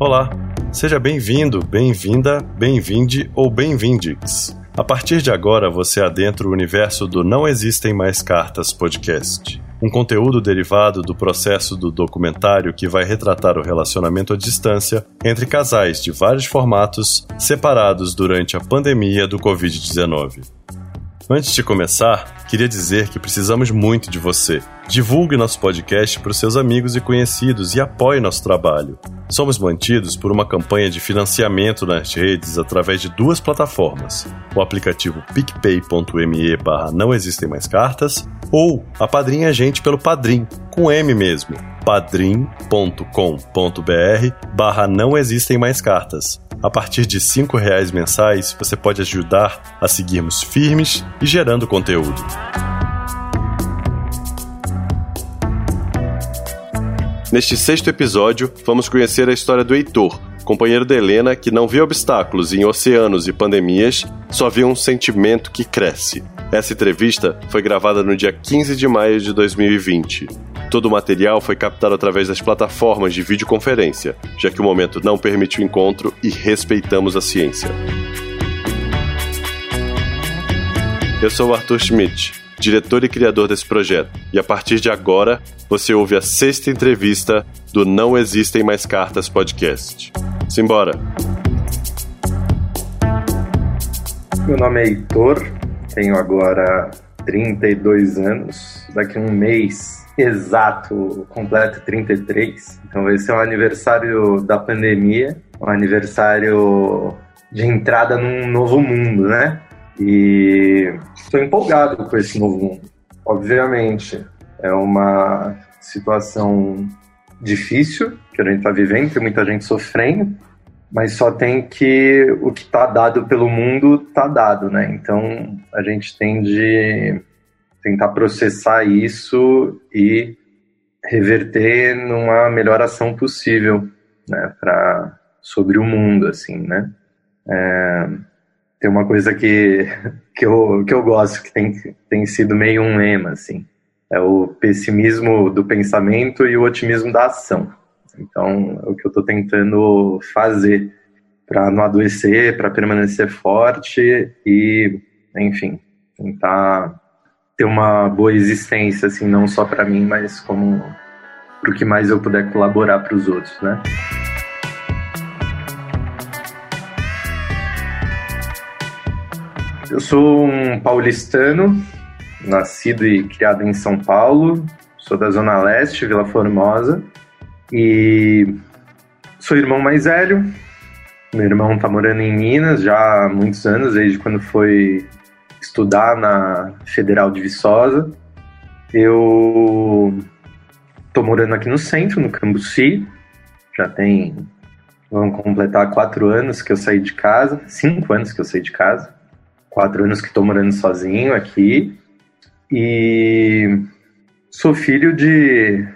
Olá, seja bem-vindo, bem-vinda, bem-vinde ou bem-vindes. A partir de agora você adentra o universo do Não Existem Mais Cartas podcast. Um conteúdo derivado do processo do documentário que vai retratar o relacionamento à distância entre casais de vários formatos separados durante a pandemia do Covid-19. Antes de começar, queria dizer que precisamos muito de você. Divulgue nosso podcast para os seus amigos e conhecidos e apoie nosso trabalho. Somos mantidos por uma campanha de financiamento nas redes através de duas plataformas: o aplicativo picpay.me barra não existem mais cartas ou a Padrinha Gente pelo Padrim, com M mesmo, padrim.com.br barra não existem mais cartas. A partir de R$ reais mensais, você pode ajudar a seguirmos firmes e gerando conteúdo. Neste sexto episódio, vamos conhecer a história do Heitor, companheiro da Helena que não vê obstáculos em oceanos e pandemias, só vê um sentimento que cresce. Essa entrevista foi gravada no dia 15 de maio de 2020. Todo o material foi captado através das plataformas de videoconferência, já que o momento não permite o encontro e respeitamos a ciência. Eu sou o Arthur Schmidt, diretor e criador desse projeto, e a partir de agora você ouve a sexta entrevista do Não Existem Mais Cartas podcast. Simbora! Meu nome é Heitor, tenho agora 32 anos. Daqui a um mês exato, completo 33. Então vai ser um aniversário da pandemia, um aniversário de entrada num novo mundo, né? E estou empolgado com esse novo mundo. Obviamente, é uma situação difícil que a gente está vivendo, tem muita gente sofrendo, mas só tem que o que está dado pelo mundo está dado, né? Então a gente tem de tentar processar isso e reverter numa melhor ação possível, né, para sobre o mundo, assim, né. É, tem uma coisa que que eu, que eu gosto que tem tem sido meio um lema, assim, é o pessimismo do pensamento e o otimismo da ação. Então, é o que eu estou tentando fazer para não adoecer, para permanecer forte e, enfim, tentar ter uma boa existência, assim, não só para mim, mas como para o que mais eu puder colaborar para os outros, né? Eu sou um paulistano, nascido e criado em São Paulo, sou da Zona Leste, Vila Formosa, e sou irmão mais velho. Meu irmão está morando em Minas já há muitos anos, desde quando foi estudar na Federal de Viçosa. Eu tô morando aqui no centro, no Cambuci. Já tem. Vão completar quatro anos que eu saí de casa. Cinco anos que eu saí de casa. Quatro anos que estou morando sozinho aqui. E sou filho de,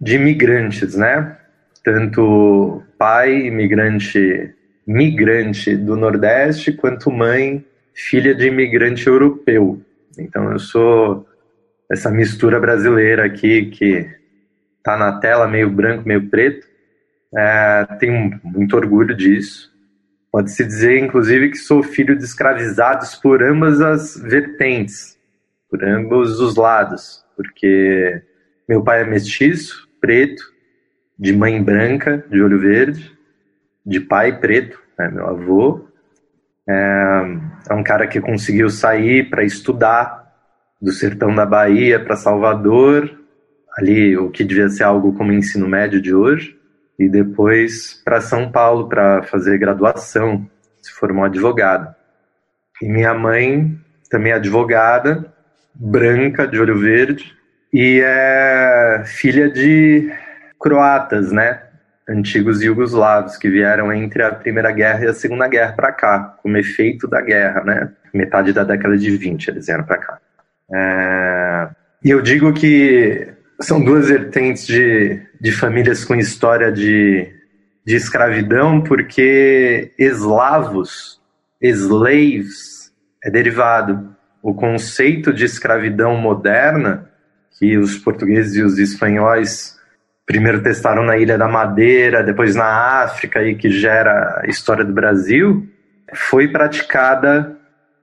de imigrantes, né? Tanto pai imigrante migrante do Nordeste, quanto mãe filha de imigrante europeu. Então eu sou essa mistura brasileira aqui que tá na tela meio branco, meio preto. É, tenho muito orgulho disso. Pode-se dizer, inclusive, que sou filho de escravizados por ambas as vertentes, por ambos os lados, porque meu pai é mestiço, preto, de mãe branca, de olho verde, de pai preto, né, meu avô, é, é um cara que conseguiu sair para estudar do sertão da Bahia para Salvador, ali o que devia ser algo como ensino médio de hoje, e depois para São Paulo para fazer graduação, se formou advogado. E minha mãe também é advogada, branca, de olho verde, e é filha de croatas, né? antigos iugoslavos que vieram entre a Primeira Guerra e a Segunda Guerra para cá, como efeito da guerra, né? Metade da década de 20 eles vieram para cá. É... E eu digo que são duas vertentes de, de famílias com história de, de escravidão, porque eslavos, slaves, é derivado. O conceito de escravidão moderna, que os portugueses e os espanhóis primeiro testaram na Ilha da Madeira, depois na África, e que gera a história do Brasil, foi praticada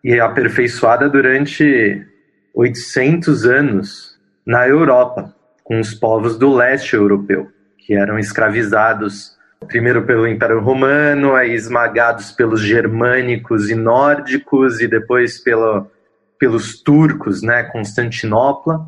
e aperfeiçoada durante 800 anos na Europa, com os povos do leste europeu, que eram escravizados primeiro pelo Império Romano, aí esmagados pelos germânicos e nórdicos, e depois pelo, pelos turcos, né, Constantinopla.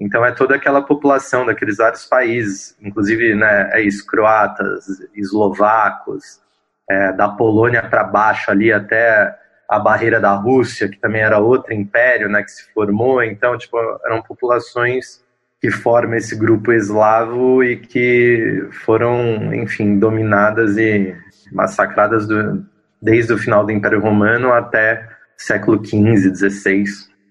Então é toda aquela população daqueles vários países, inclusive né, é isso, croatas, eslovacos, é, da Polônia para baixo ali até a barreira da Rússia, que também era outro império né, que se formou. Então, tipo, eram populações que formam esse grupo eslavo e que foram, enfim, dominadas e massacradas do, desde o final do Império Romano até século XV, XVI.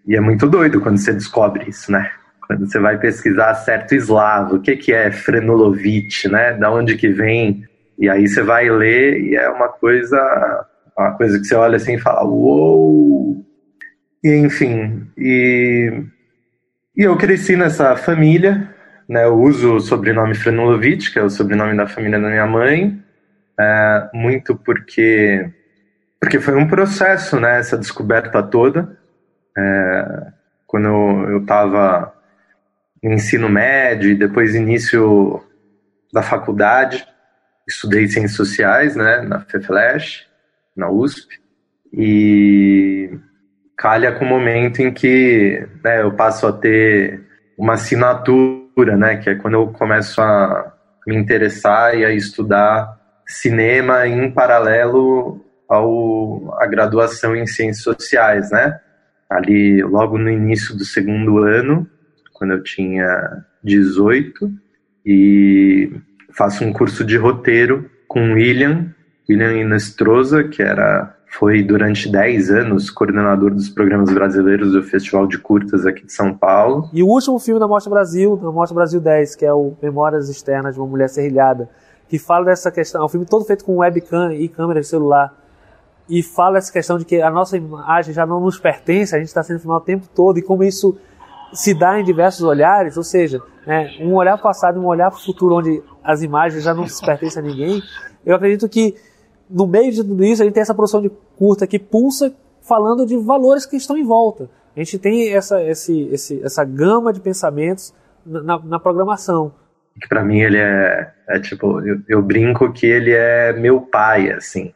E é muito doido quando você descobre isso, né? Quando você vai pesquisar certo eslavo, o que, que é Frenolovitch, né? Da onde que vem? E aí você vai ler e é uma coisa, uma coisa que você olha assim e fala, uou! E enfim, e e eu cresci nessa família, né? Eu uso o sobrenome Frenulovic, que é o sobrenome da família da minha mãe, é, muito porque porque foi um processo, né? Essa descoberta toda. É, quando eu estava no ensino médio e depois início da faculdade, estudei ciências sociais, né? Na FEFLESH, na USP, e calha com o momento em que né, eu passo a ter uma assinatura, né, que é quando eu começo a me interessar e a estudar cinema em paralelo ao a graduação em ciências sociais, né? Ali logo no início do segundo ano, quando eu tinha 18 e faço um curso de roteiro com William, William Inestrosa, que era foi durante 10 anos coordenador dos programas brasileiros do Festival de Curtas aqui de São Paulo. E o último filme da Mostra Brasil, da Mostra Brasil 10, que é o Memórias Externas de uma Mulher Serrilhada, que fala dessa questão, é um filme todo feito com webcam e câmera de celular, e fala essa questão de que a nossa imagem já não nos pertence, a gente está sendo filmado o tempo todo, e como isso se dá em diversos olhares, ou seja, né, um olhar passado e um olhar futuro onde as imagens já não se pertencem a ninguém, eu acredito que no meio de tudo isso, a gente tem essa produção de curta que pulsa falando de valores que estão em volta. A gente tem essa, esse, esse, essa gama de pensamentos na, na programação. Que para mim ele é, é tipo, eu, eu, brinco que ele é meu pai, assim,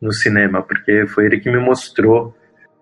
no cinema, porque foi ele que me mostrou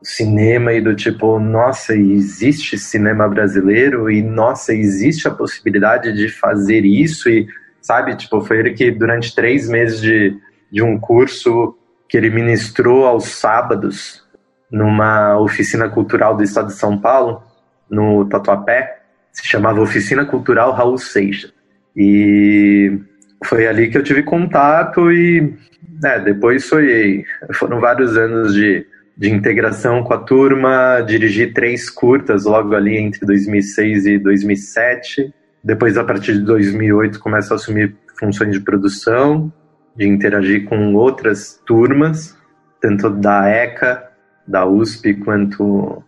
cinema e do tipo, nossa, existe cinema brasileiro e nossa, existe a possibilidade de fazer isso e, sabe, tipo, foi ele que durante três meses de de um curso que ele ministrou aos sábados numa oficina cultural do estado de São Paulo, no Tatuapé, se chamava Oficina Cultural Raul Seixas. E foi ali que eu tive contato e é, depois foi, foram vários anos de, de integração com a turma, dirigi três curtas logo ali entre 2006 e 2007. Depois, a partir de 2008, começo a assumir funções de produção de interagir com outras turmas, tanto da ECA, da USP, quanto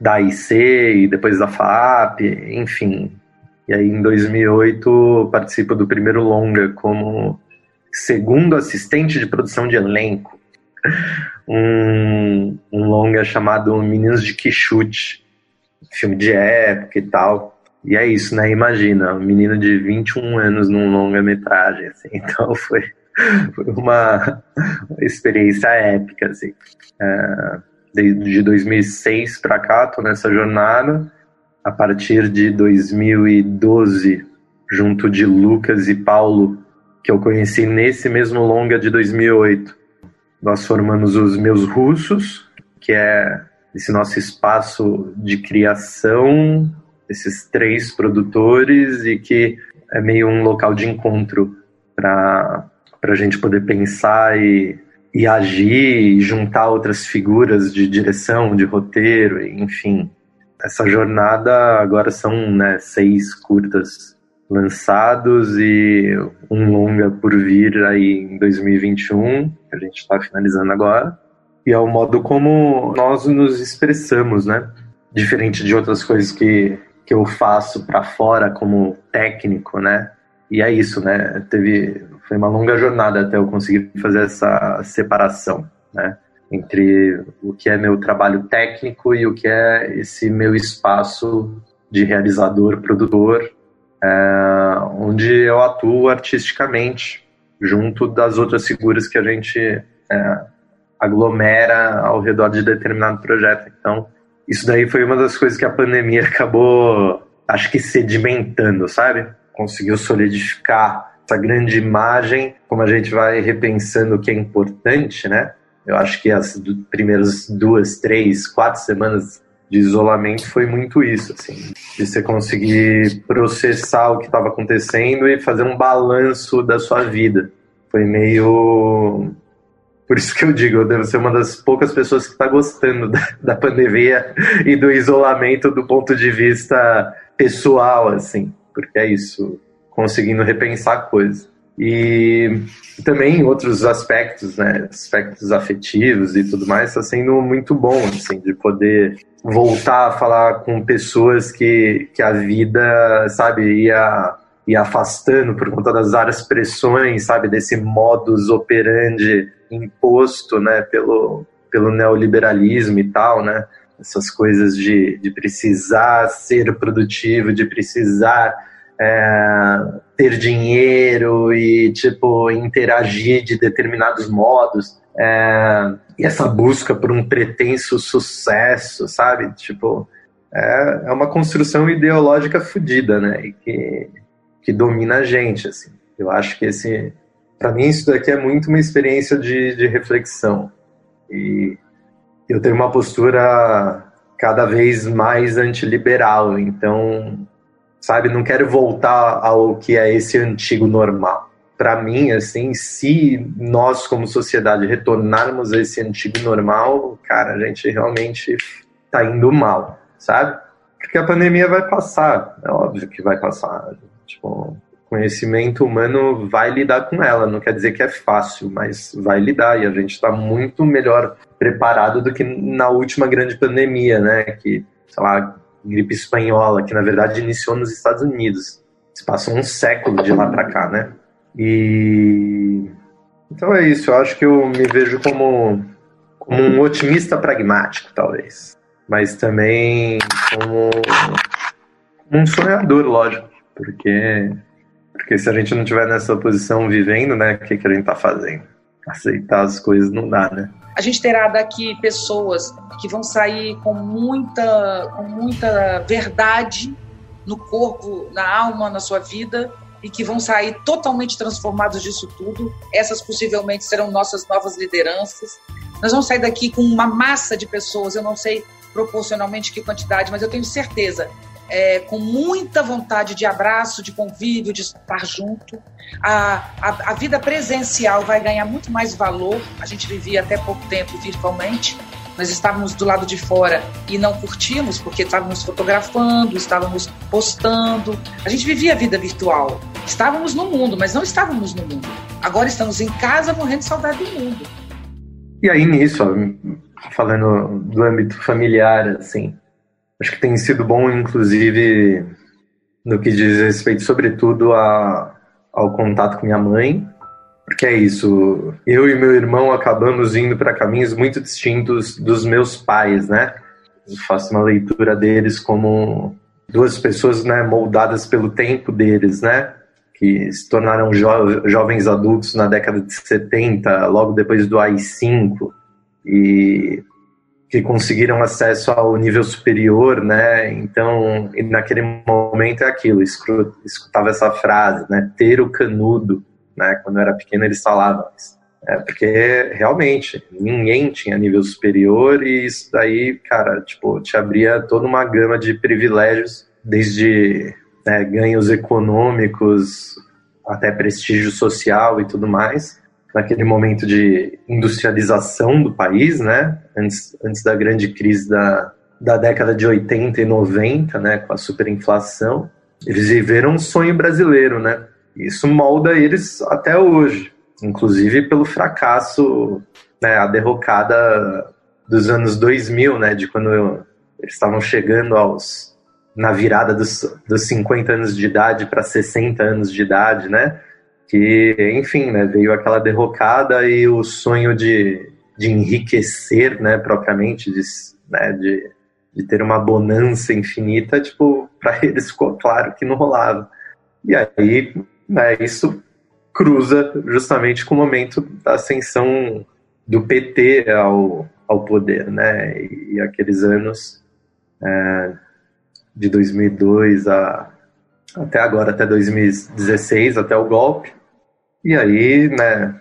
da IC e depois da FAP, enfim. E aí em 2008 participo do primeiro longa como segundo assistente de produção de elenco. Um, um longa chamado Meninos de Quixute, filme de época e tal. E é isso, né? Imagina, um menino de 21 anos num longa-metragem, assim. Então foi foi uma, experiência épica, assim. É, desde 2006 para cá, tô nessa jornada. A partir de 2012, junto de Lucas e Paulo, que eu conheci nesse mesmo longa de 2008, nós formamos os Meus Russos, que é esse nosso espaço de criação, esses três produtores, e que é meio um local de encontro para para a gente poder pensar e, e agir e juntar outras figuras de direção, de roteiro, enfim. Essa jornada agora são né, seis curtas lançados e um longa por vir aí em 2021, que a gente está finalizando agora. E é o modo como nós nos expressamos, né? Diferente de outras coisas que, que eu faço para fora como técnico, né? e é isso, né? Teve, foi uma longa jornada até eu conseguir fazer essa separação, né? Entre o que é meu trabalho técnico e o que é esse meu espaço de realizador, produtor, é, onde eu atuo artisticamente, junto das outras figuras que a gente é, aglomera ao redor de determinado projeto. Então, isso daí foi uma das coisas que a pandemia acabou, acho que sedimentando, sabe? Conseguiu solidificar essa grande imagem, como a gente vai repensando o que é importante, né? Eu acho que as primeiras duas, três, quatro semanas de isolamento foi muito isso, assim, de você conseguir processar o que estava acontecendo e fazer um balanço da sua vida. Foi meio por isso que eu digo, eu devo ser uma das poucas pessoas que está gostando da, da, pandemia e do isolamento do ponto de vista pessoal, assim, porque é isso, conseguindo repensar coisas. E também outros aspectos, né, aspectos afetivos e tudo mais, está sendo muito bom, assim, de poder voltar a falar com pessoas que, que a vida, sabe, ia, ia afastando por conta das várias pressões, sabe, desse modus operandi imposto, né, pelo, pelo neoliberalismo e tal, né, essas coisas de, de precisar ser produtivo, de precisar é, ter dinheiro e, tipo, interagir de determinados modos. É, e essa busca por um pretenso sucesso, sabe? Tipo, é, é uma construção ideológica fodida, né? E que, que domina a gente, assim. Eu acho que esse, para mim isso daqui é muito uma experiência de, de reflexão e eu tenho uma postura cada vez mais antiliberal, então, sabe, não quero voltar ao que é esse antigo normal. Para mim, assim, se nós como sociedade retornarmos a esse antigo normal, cara, a gente realmente tá indo mal, sabe? Porque a pandemia vai passar, é óbvio que vai passar. Tipo, conhecimento humano vai lidar com ela. Não quer dizer que é fácil, mas vai lidar e a gente está muito melhor preparado do que na última grande pandemia, né? Que, sei lá, gripe espanhola, que na verdade iniciou nos Estados Unidos. Se passou um século de lá para cá, né? E então é isso. Eu acho que eu me vejo como, como um otimista pragmático, talvez, mas também como um sonhador, lógico, porque porque se a gente não tiver nessa posição vivendo, né, o que, que a gente tá fazendo? Aceitar as coisas não dá, né? A gente terá daqui pessoas que vão sair com muita, com muita verdade no corpo, na alma, na sua vida e que vão sair totalmente transformados disso tudo. Essas possivelmente serão nossas novas lideranças. Nós vamos sair daqui com uma massa de pessoas, eu não sei proporcionalmente que quantidade, mas eu tenho certeza é, com muita vontade de abraço, de convívio, de estar junto. A, a, a, vida presencial vai ganhar muito mais valor. A gente vivia até pouco tempo virtualmente. Nós estávamos do lado de fora e não curtimos, porque estávamos fotografando, estávamos postando. A gente vivia a vida virtual. Estávamos no mundo, mas não estávamos no mundo. Agora estamos em casa morrendo de saudade do mundo. E aí nisso, falando do âmbito familiar, assim, Acho que tem sido bom, inclusive, no que diz respeito, sobretudo, a, ao contato com minha mãe, porque é isso. Eu e meu irmão acabamos indo para caminhos muito distintos dos meus pais, né? Eu faço uma leitura deles como duas pessoas, né, moldadas pelo tempo deles, né? Que se tornaram jo jovens adultos na década de 70, logo depois do AI-5. E que conseguiram acesso ao nível superior, né? Então, naquele momento é aquilo, escutava essa frase, né? Ter o canudo, né? Quando eu era pequeno eles falavam isso. É, porque realmente ninguém tinha nível superior e isso daí, cara, tipo, te abria toda uma gama de privilégios, desde né, ganhos econômicos até prestígio social e tudo mais naquele momento de industrialização do país, né? Antes, antes da grande crise da, da década de 80 e 90, né? Com a superinflação. Eles viveram um sonho brasileiro, né? Isso molda eles até hoje, inclusive pelo fracasso, né? A derrocada dos anos 2000, né? De quando eles estavam chegando aos na virada dos, dos 50 anos de idade para 60 anos de idade, né? Que, enfim, né, veio aquela derrocada e o sonho de, de enriquecer, né, propriamente, de, né, de, de ter uma bonança infinita, tipo, para eles ficou claro que não rolava. E aí, né, isso cruza justamente com o momento da ascensão do PT ao, ao poder, né? E, e aqueles anos é, de 2002 a, até agora, até 2016, até o golpe. E aí, né,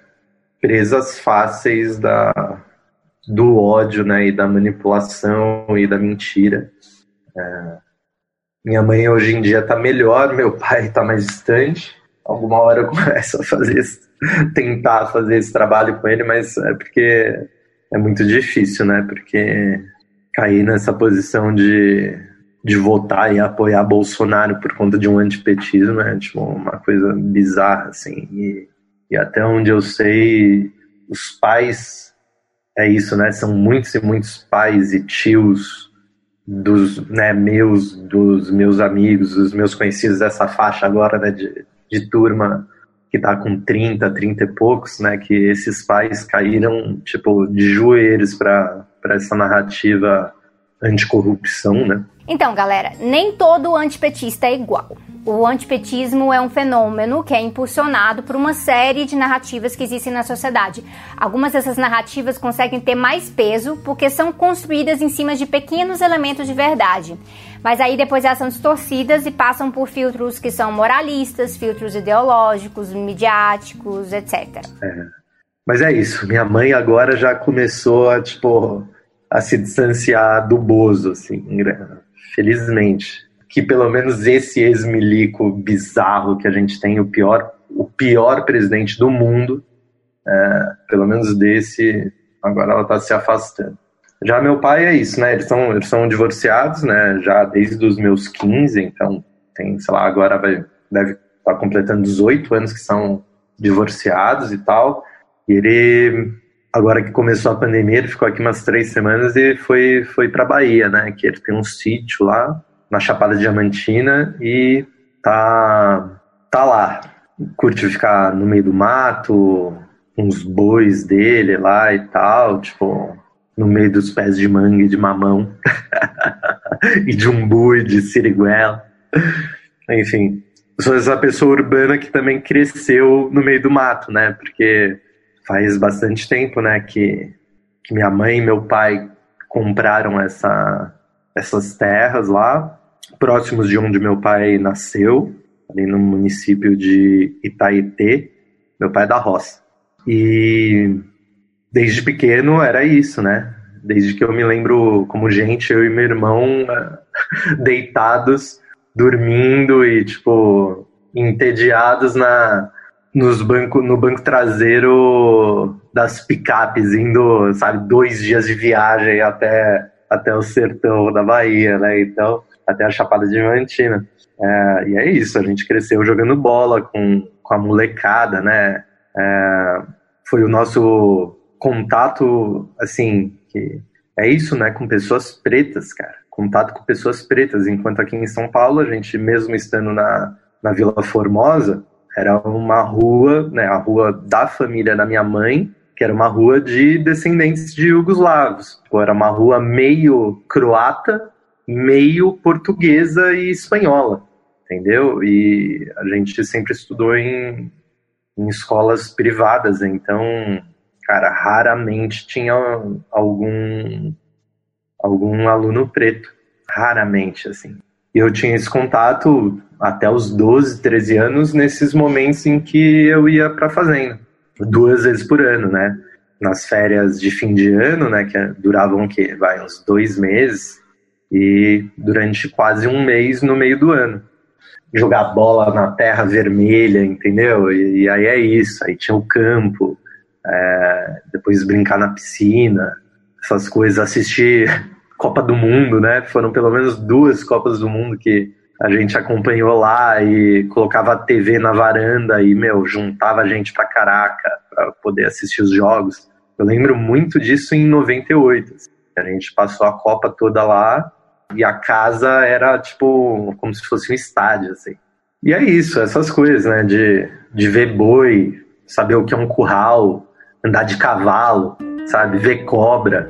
presas fáceis da, do ódio, né, e da manipulação e da mentira. É, minha mãe hoje em dia está melhor, meu pai está mais distante. Alguma hora eu começo a fazer esse, tentar fazer esse trabalho com ele, mas é porque é muito difícil, né? Porque cair nessa posição de, de votar e apoiar Bolsonaro por conta de um antipetismo é tipo uma coisa bizarra, assim. E, e até onde eu sei, os pais é isso, né? São muitos e muitos pais e tios dos né, meus, dos meus amigos, dos meus conhecidos dessa faixa agora, né, de, de turma que tá com 30, 30 e poucos, né, que esses pais caíram, tipo, de joelhos para essa narrativa anticorrupção, né? Então, galera, nem todo antipetista é igual. O antipetismo é um fenômeno que é impulsionado por uma série de narrativas que existem na sociedade. Algumas dessas narrativas conseguem ter mais peso porque são construídas em cima de pequenos elementos de verdade. Mas aí depois elas são distorcidas e passam por filtros que são moralistas, filtros ideológicos, midiáticos, etc. É. Mas é isso. Minha mãe agora já começou a, tipo, a se distanciar do Bozo, assim, felizmente que pelo menos esse ex-milico bizarro que a gente tem, o pior, o pior presidente do mundo, é, pelo menos desse, agora ela está se afastando. Já meu pai é isso, né? Eles são, eles são divorciados, né? Já desde os meus 15, então tem, sei lá, agora vai, deve estar tá completando 18 anos que são divorciados e tal. E ele, agora que começou a pandemia, ele ficou aqui umas três semanas e foi, foi para Bahia, né? Que ele tem um sítio lá na Chapada Diamantina e tá, tá lá. Curte ficar no meio do mato, uns bois dele lá e tal, tipo, no meio dos pés de manga e de mamão. e de umbu e de siriguela. Enfim, sou essa pessoa urbana que também cresceu no meio do mato, né? Porque faz bastante tempo, né, que, que minha mãe e meu pai compraram essa, essas terras lá próximos de onde meu pai nasceu, ali no município de Itaetê. Meu pai é da roça. E desde pequeno era isso, né? Desde que eu me lembro como gente, eu e meu irmão deitados, dormindo e, tipo, entediados na, nos banco, no banco traseiro das picapes, indo, sabe, dois dias de viagem até, até o sertão da Bahia, né? Então, até a Chapada Diamantina. É, e é isso, a gente cresceu jogando bola com, com a molecada, né? É, foi o nosso contato, assim, que é isso, né? Com pessoas pretas, cara. Contato com pessoas pretas. Enquanto aqui em São Paulo, a gente, mesmo estando na, na Vila Formosa, era uma rua, né? A rua da família da minha mãe, que era uma rua de descendentes de jugoslavos. Era uma rua meio croata, meio portuguesa e espanhola, entendeu? E a gente sempre estudou em, em escolas privadas, então, cara, raramente tinha algum algum aluno preto, raramente, assim. E eu tinha esse contato até os 12, 13 anos, nesses momentos em que eu ia para fazenda, duas vezes por ano, né? Nas férias de fim de ano, né, que duravam o quê? Vai, uns dois meses, e durante quase um mês no meio do ano. Jogar bola na terra vermelha, entendeu? E, e aí é isso. Aí tinha o campo, é, depois brincar na piscina, essas coisas, assistir Copa do Mundo, né? Foram pelo menos duas Copas do Mundo que a gente acompanhou lá e colocava a TV na varanda e, meu, juntava a gente pra caraca pra poder assistir os jogos. Eu lembro muito disso em 98. A gente passou a Copa toda lá E a casa era, tipo, como se fosse um estádio, assim. E é isso, essas coisas, né? De, de ver boi, saber o que é um curral, andar de cavalo, sabe? Ver cobra,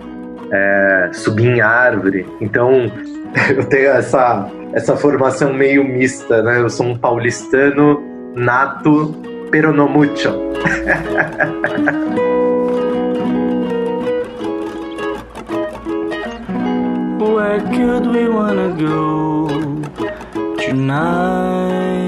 é, subir em árvore. Então, eu tenho essa, essa formação meio mista, né? Eu sou um paulistano nato, pero no mucho. Where could we wanna go tonight?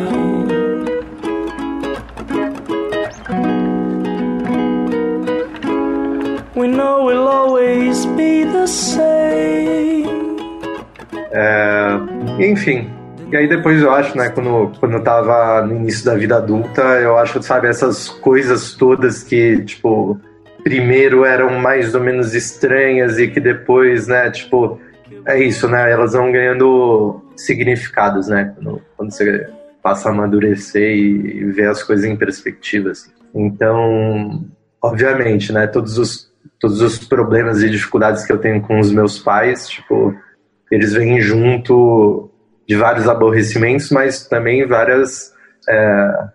É, enfim, e aí depois eu acho, né, quando, quando eu tava no início da vida adulta, eu acho, sabe, essas coisas todas que, tipo, primeiro eram mais ou menos estranhas e que depois, né, tipo, é isso, né? Elas vão ganhando significados, né? Quando, quando você passa a amadurecer e, e ver as coisas em perspectiva. Assim. Então, obviamente, né? Todos os, todos os problemas e dificuldades que eu tenho com os meus pais, tipo, eles vêm junto de vários aborrecimentos, mas também várias é,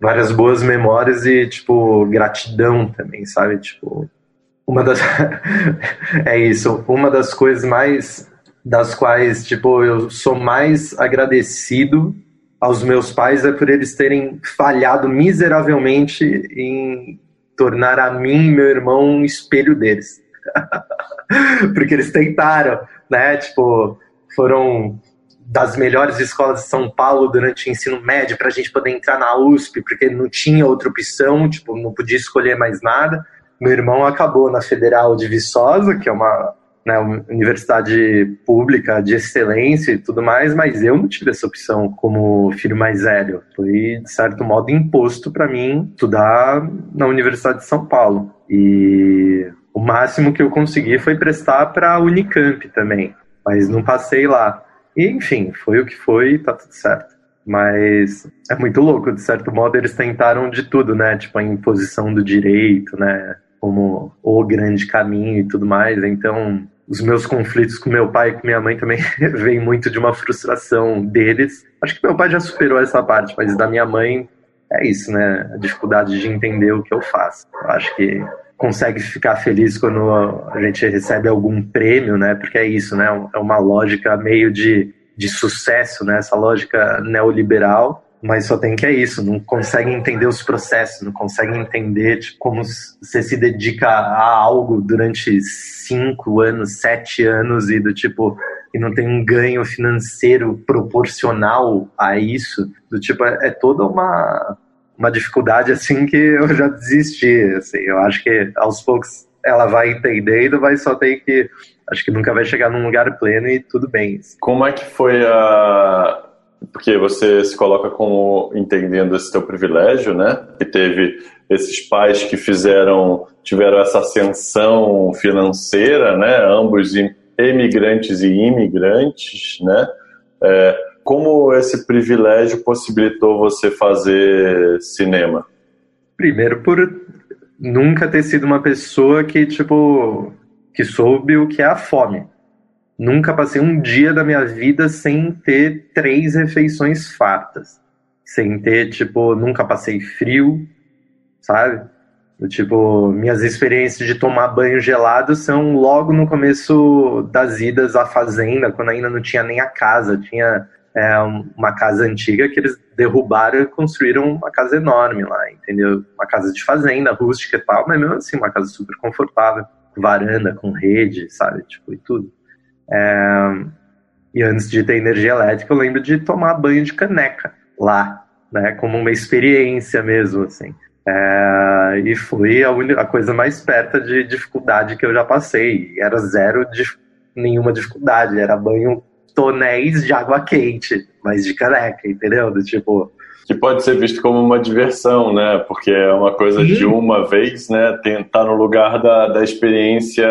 várias boas memórias e tipo gratidão também, sabe? Tipo, uma das é isso, uma das coisas mais das quais tipo eu sou mais agradecido aos meus pais é por eles terem falhado miseravelmente em tornar a mim meu irmão um espelho deles. Porque eles tentaram, né? Tipo, foram das melhores escolas de São Paulo durante o ensino médio para a gente poder entrar na USP, porque não tinha outra opção, tipo, não podia escolher mais nada. Meu irmão acabou na Federal de Viçosa, que é uma, né, universidade pública de excelência e tudo mais, mas eu não tive essa opção como filho mais velho. Foi, de certo modo, imposto para mim estudar na Universidade de São Paulo. E o máximo que eu consegui foi prestar para a Unicamp também, mas não passei lá. E, enfim, foi o que foi, tá tudo certo. Mas é muito louco, de certo modo, eles tentaram de tudo, né? Tipo, a imposição do direito, né? Como o grande caminho e tudo mais. Então, os meus conflitos com meu pai e com minha mãe também vêm muito de uma frustração deles. Acho que meu pai já superou essa parte, mas da minha mãe é isso, né? A dificuldade de entender o que eu faço. Eu acho que consegue ficar feliz quando a gente recebe algum prêmio, né? Porque é isso, né? É uma lógica meio de, de sucesso, né? Essa lógica neoliberal mas só tem que é isso, não consegue entender os processos, não consegue entender tipo, como você se dedica a algo durante cinco anos, sete anos e do tipo e não tem um ganho financeiro proporcional a isso, do tipo é, é toda uma uma dificuldade assim que eu já desisti, assim, eu acho que aos poucos ela vai entendendo, vai só ter que acho que nunca vai chegar num lugar pleno e tudo bem. Como é que foi a porque você se coloca como entendendo esse teu privilégio, né? Que teve esses pais que fizeram, tiveram essa ascensão financeira, né? Ambos emigrantes e imigrantes, né? É, como esse privilégio possibilitou você fazer cinema? Primeiro por nunca ter sido uma pessoa que tipo que soube o que é a fome. Nunca passei um dia da minha vida sem ter três refeições fartas. Sem ter, tipo, nunca passei frio, sabe? Tipo, minhas experiências de tomar banho gelado são logo no começo das idas à fazenda, quando ainda não tinha nem a casa. Tinha é, uma casa antiga que eles derrubaram e construíram uma casa enorme lá, entendeu? Uma casa de fazenda, rústica e tal, mas mesmo assim, uma casa super confortável. Varanda com rede, sabe? Tipo, e tudo. É, e antes de ter energia elétrica, eu lembro de tomar banho de caneca lá, né, como uma experiência mesmo, assim. É, e foi a, a, coisa mais perto de dificuldade que eu já passei. Era zero de nenhuma dificuldade, era banho tonéis de água quente, mas de caneca, entendeu? Tipo, que pode ser visto como uma diversão, né? Porque é uma coisa de uma vez, né? Tentar no lugar da, da experiência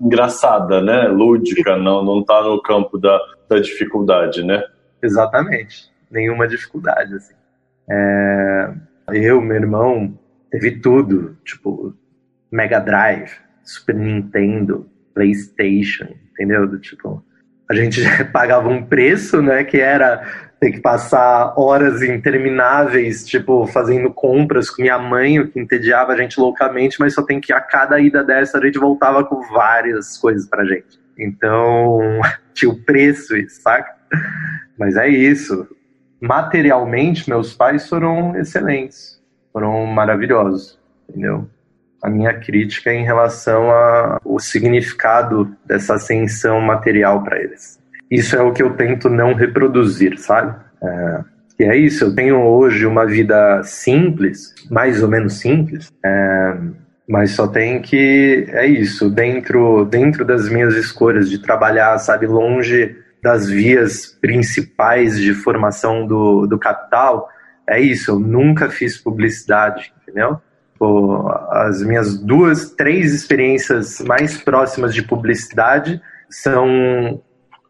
engraçada, né? Lúdica, não, não tá no campo da, da dificuldade, né? Exatamente. Nenhuma dificuldade, assim. É... Eu, meu irmão, teve tudo. Tipo, Mega Drive, Super Nintendo, PlayStation, entendeu? Tipo a gente pagava um preço, né, que era ter que passar horas intermináveis, tipo, fazendo compras com minha mãe, o que entediava a gente loucamente, mas só tem que a cada ida dessa a gente voltava com várias coisas pra gente. Então, tinha o preço, saca? Mas é isso. Materialmente, meus pais foram excelentes, foram maravilhosos, entendeu? A minha crítica é em relação ao significado dessa ascensão material para eles isso é o que eu tento não reproduzir, sabe? É, e é isso, eu tenho hoje uma vida simples, mais ou menos simples, é, mas só tem que, é isso, dentro, dentro das minhas escolhas de trabalhar, sabe, longe das vias principais de formação do, do capital, é isso, eu nunca fiz publicidade, entendeu? As minhas duas, três experiências mais próximas de publicidade são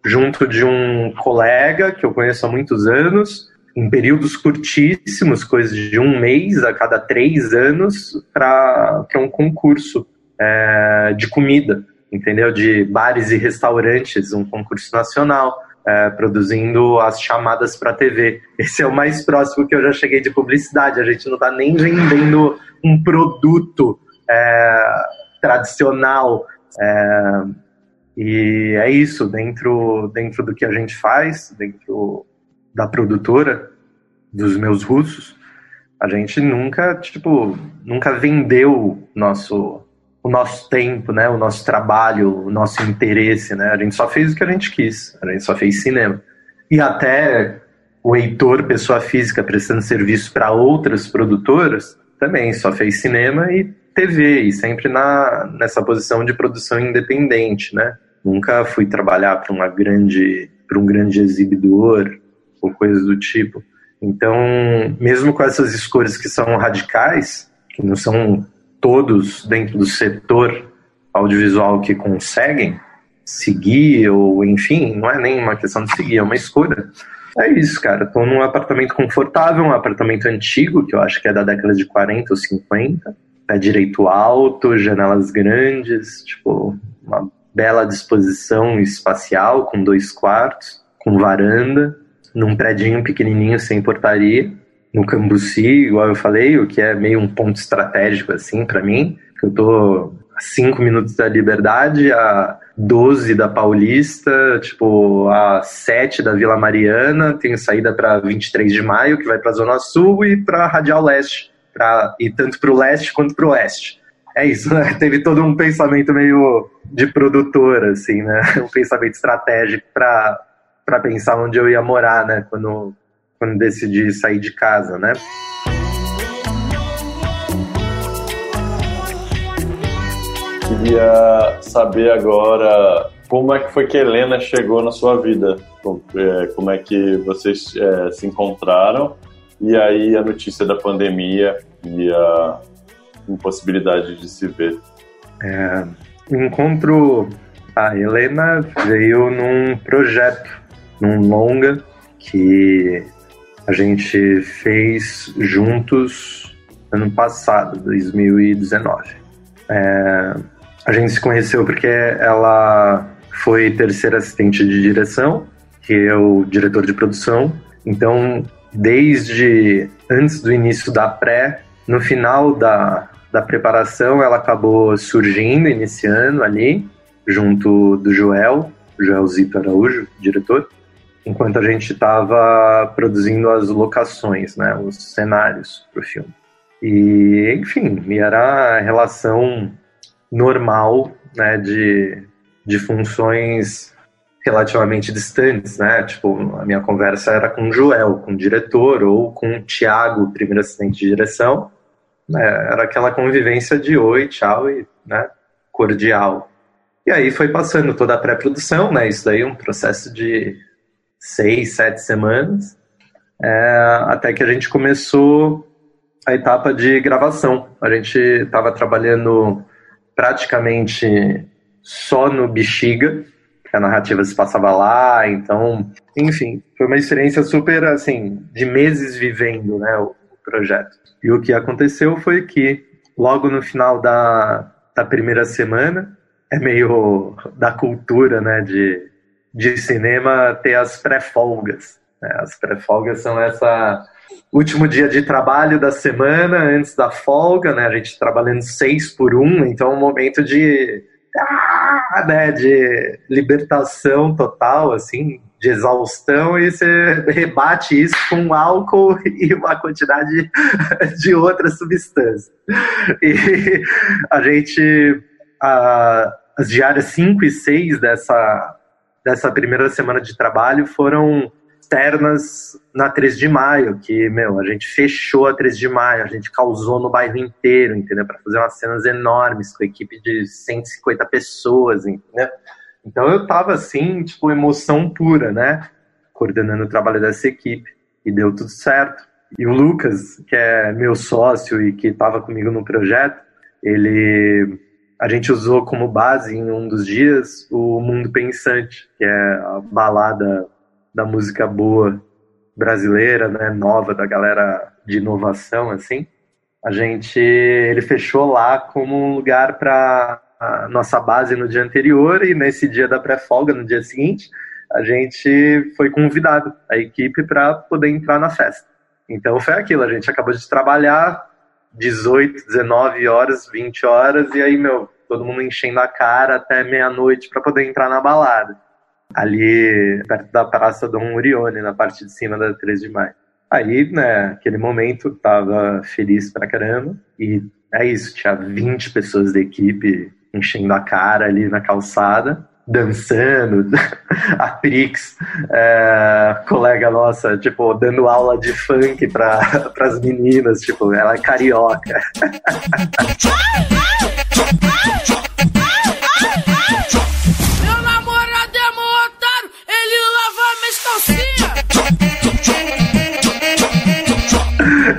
junto de um colega que eu conheço há muitos anos, em períodos curtíssimos, coisas de um mês a cada três anos, para um concurso é, de comida, entendeu? De bares e restaurantes, um concurso nacional. É, produzindo as chamadas para TV. Esse é o mais próximo que eu já cheguei de publicidade. A gente não está nem vendendo um produto é, tradicional. É, e é isso, dentro, dentro do que a gente faz, dentro da produtora, dos meus russos, a gente nunca, tipo, nunca vendeu nosso, o nosso tempo, né, o nosso trabalho, o nosso interesse, né? A gente só fez o que a gente quis, a gente só fez cinema. E até o Heitor, pessoa física, prestando serviço para outras produtoras, também só fez cinema e TV, e sempre na, nessa posição de produção independente, né? Nunca fui trabalhar para uma grande, para um grande exibidor ou coisas do tipo. Então, mesmo com essas escolhas que são radicais, que não são todos dentro do setor audiovisual que conseguem seguir ou enfim, não é nem uma questão de seguir, é uma escolha. É isso, cara. Tô num apartamento confortável, um apartamento antigo, que eu acho que é da década de 40 ou 50. Pé direito alto, janelas grandes, tipo, uma bela disposição espacial, com dois quartos, com varanda, num predinho pequenininho sem portaria, no Cambuci, igual eu falei, o que é meio um ponto estratégico assim para mim, que eu tô a 5 minutos da Liberdade, a 12 da Paulista, tipo, a 7 da Vila Mariana, tenho saída para 23 de maio, que vai para Zona Sul e para Radial Leste, pra, e tanto para o leste quanto para o oeste é isso, né? Teve todo um pensamento meio de produtora, assim, né? Um pensamento estratégico para pensar onde eu ia morar, né? Quando, quando decidi sair de casa, né? Queria saber agora como é que foi que Helena chegou na sua vida, como é que vocês é, se encontraram e aí a notícia da pandemia e a impossibilidade de se ver. É, o encontro, a Helena veio num projeto, num longa que a gente fez juntos ano passado, 2019. É, a gente se conheceu porque ela foi terceira assistente de direção, que é o diretor de produção. Então, desde antes do início da pré, no final da, da preparação, ela acabou surgindo, iniciando ali, junto do Joel, Joel Zito Araújo, diretor, enquanto a gente estava produzindo as locações, né, os cenários para o filme. E, enfim, era a relação normal né, de, de funções relativamente distantes, né? Tipo, a minha conversa era com o Joel, com o diretor, ou com o Tiago, primeiro assistente de direção, né, era aquela convivência de oi, tchau e né, cordial. E aí foi passando toda a pré-produção, né? Isso daí é um processo de seis, sete semanas, é, até que a gente começou a etapa de gravação. A gente estava trabalhando praticamente só no Bexiga, a narrativa se passava lá, então, enfim, foi uma experiência super, assim, de meses vivendo, né, projeto. E o que aconteceu foi que, logo no final da, da primeira semana, é meio da cultura, né, de, de cinema ter as pré-folgas. Né? As pré-folgas são essa último dia de trabalho da semana antes da folga, né? A gente trabalhando seis por um, então é um momento de ah, né, de libertação total, assim, de exaustão, e você rebate isso com álcool e uma quantidade de outras substâncias. E a gente, a, as diárias 5 e 6 dessa, dessa primeira semana de trabalho foram externas na 3 de maio, que, meu, a gente fechou a 3 de maio, a gente causou no bairro inteiro, entendeu? Para fazer umas cenas enormes com a equipe de 150 pessoas, entendeu? Então eu tava assim, tipo, emoção pura, né? Coordenando o trabalho dessa equipe. E deu tudo certo. E o Lucas, que é meu sócio e que estava comigo no projeto, ele a gente usou como base em um dos dias o Mundo Pensante, que é a balada da música boa brasileira, né, nova da galera de inovação assim. A gente ele fechou lá como um lugar para nossa base no dia anterior e nesse dia da pré-folga, no dia seguinte, a gente foi convidado, a equipe, para poder entrar na festa. Então foi aquilo, a gente acabou de trabalhar 18, 19 horas, 20 horas, e aí, meu, todo mundo enchendo a cara até meia-noite para poder entrar na balada ali perto da Praça Dom Urione, na parte de cima da 13 de maio. Aí, né, aquele momento, tava feliz pra caramba, e é isso, tinha 20 pessoas da equipe enchendo a cara ali na calçada, dançando, a Prix, é, colega nossa, tipo, dando aula de funk para as meninas, tipo, ela é carioca.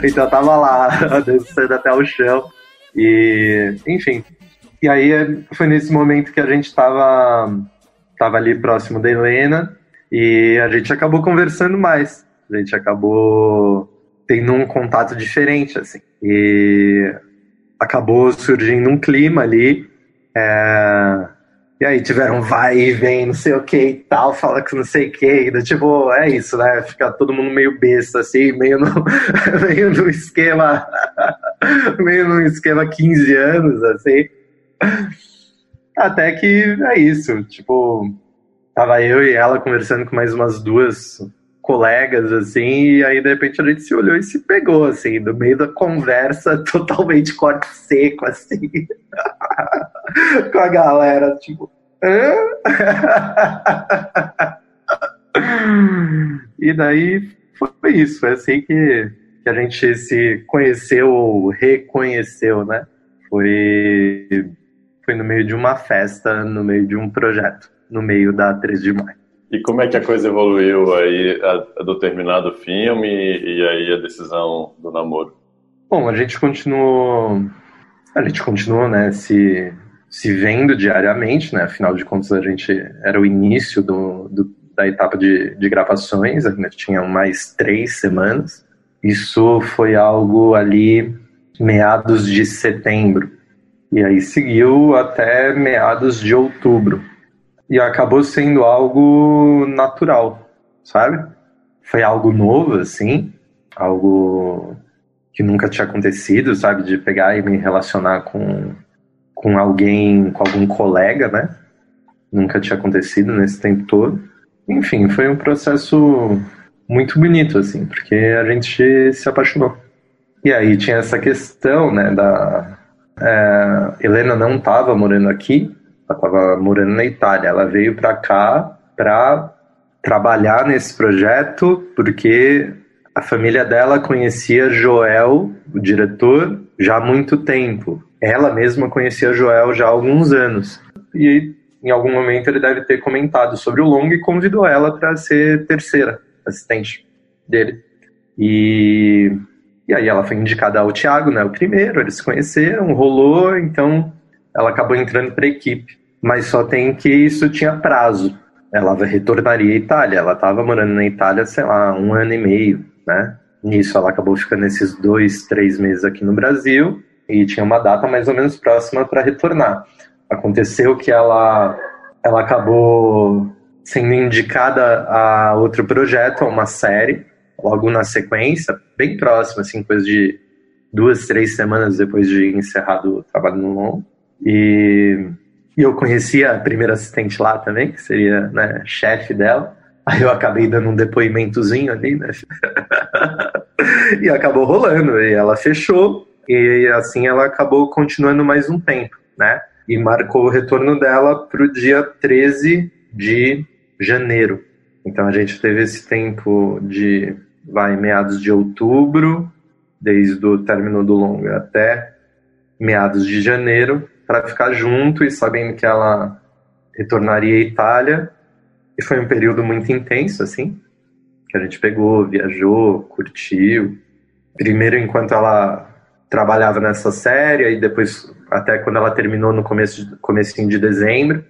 então eu tava lá, descendo até o chão. E, enfim. E aí foi nesse momento que a gente tava, tava ali próximo da Helena e a gente acabou conversando mais. A gente acabou tendo um contato diferente, assim. E acabou surgindo um clima ali. É, e aí tiveram vai e vem, não sei o que e tal, fala que não sei o que. Tipo, é isso, né? Fica todo mundo meio besta, assim, meio no, meio no esquema. meio no esquema 15 anos, assim. Até que é isso, tipo, tava eu e ela conversando com mais umas duas colegas, assim, e aí de repente a gente se olhou e se pegou, assim, no meio da conversa, totalmente corte seco, assim, com a galera, tipo. e daí foi isso, foi assim que, que a gente se conheceu ou reconheceu, né? Foi, foi no meio de uma festa, no meio de um projeto, no meio da 3 de maio. E como é que a coisa evoluiu aí a, a do terminado filme e aí a decisão do namoro? Bom, a gente continuou, a gente continuou, né, se, se vendo diariamente, né, afinal de contas a gente era o início do, do da etapa de, de gravações, ainda tinha mais três semanas. Isso foi algo ali meados de setembro. E aí seguiu até meados de outubro e acabou sendo algo natural, sabe? Foi algo novo, assim, algo que nunca tinha acontecido, sabe? De pegar e me relacionar com, com alguém, com algum colega, né? Nunca tinha acontecido nesse tempo todo. Enfim, foi um processo muito bonito, assim, porque a gente se apaixonou. E aí tinha essa questão, né, da... É, Helena não estava morando aqui, ela estava morando na Itália. Ela veio para cá para trabalhar nesse projeto porque a família dela conhecia Joel, o diretor, já há muito tempo. Ela mesma conhecia Joel já há alguns anos. E em algum momento ele deve ter comentado sobre o longo e convidou ela para ser terceira assistente dele. E, e aí ela foi indicada ao Thiago, né, o primeiro, eles se conheceram, rolou, então ela acabou entrando para a equipe. Mas só tem que isso tinha prazo. Ela retornaria à Itália. Ela estava morando na Itália, sei lá, um ano e meio, né? Nisso ela acabou ficando esses dois, três meses aqui no Brasil e tinha uma data mais ou menos próxima para retornar. Aconteceu que ela, ela acabou sendo indicada a outro projeto, a uma série, logo na sequência, bem próxima, assim, coisa de duas, três semanas depois de encerrado o trabalho no LON. E, e eu conhecia a primeira assistente lá também, que seria né, chefe dela. Aí eu acabei dando um depoimentozinho ali, né? e acabou rolando. E ela fechou, e assim ela acabou continuando mais um tempo, né? E marcou o retorno dela para o dia 13 de janeiro. Então a gente teve esse tempo de, vai, meados de outubro, desde o término do longa até meados de janeiro, para ficar junto e sabendo que ela retornaria à Itália e foi um período muito intenso, assim, que a gente pegou, viajou, curtiu. Primeiro enquanto ela trabalhava nessa série, e depois até quando ela terminou no começo comecinho de dezembro,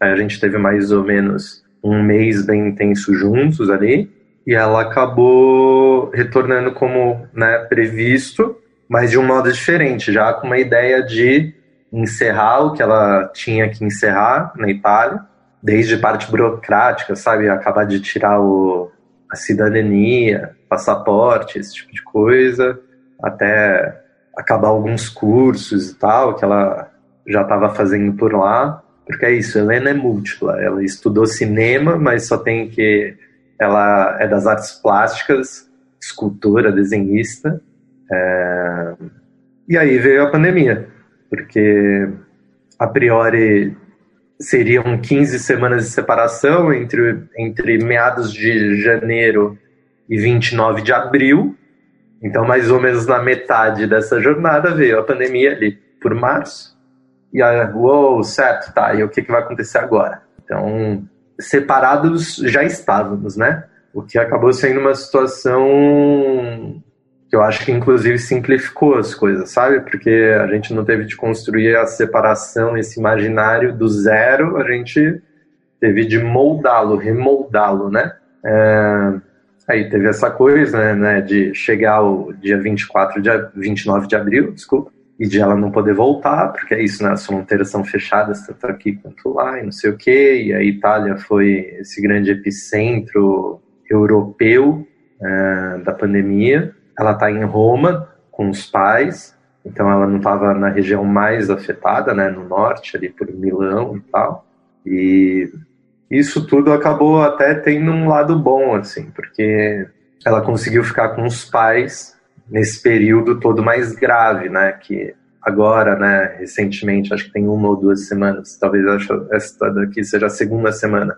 a gente teve mais ou menos um mês bem intenso juntos ali, e ela acabou retornando como né, previsto, mas de um modo diferente, já com uma ideia de encerrar o que ela tinha que encerrar na Itália, desde parte burocrática, sabe? Acabar de tirar o, a cidadania, passaporte, esse tipo de coisa, até acabar alguns cursos e tal, que ela já estava fazendo por lá. Porque é isso, Helena é múltipla. Ela estudou cinema, mas só tem que. Ela é das artes plásticas, escultora, desenhista. É... E aí veio a pandemia, porque a priori seriam 15 semanas de separação entre, entre meados de janeiro e 29 de abril. Então, mais ou menos na metade dessa jornada veio a pandemia ali por março. E aí, uou, certo, tá, e o que, que vai acontecer agora? Então, separados já estávamos, né? O que acabou sendo uma situação que eu acho que inclusive simplificou as coisas, sabe? Porque a gente não teve de construir a separação, esse imaginário do zero, a gente teve de moldá-lo, remoldá-lo, né? É, aí teve essa coisa, né, de chegar o dia 24, dia 29 de abril, desculpa, e de ela não poder voltar, porque é isso, né, as fronteiras são fechadas tanto aqui quanto lá, e não sei o quê, e a Itália foi esse grande epicentro europeu é, da pandemia, ela está em Roma com os pais, então ela não estava na região mais afetada, né, no norte, ali por Milão e tal. E isso tudo acabou até tendo um lado bom, assim, porque ela conseguiu ficar com os pais nesse período todo mais grave, né, que agora, né, recentemente, acho que tem uma ou duas semanas, talvez essa daqui seja a segunda semana,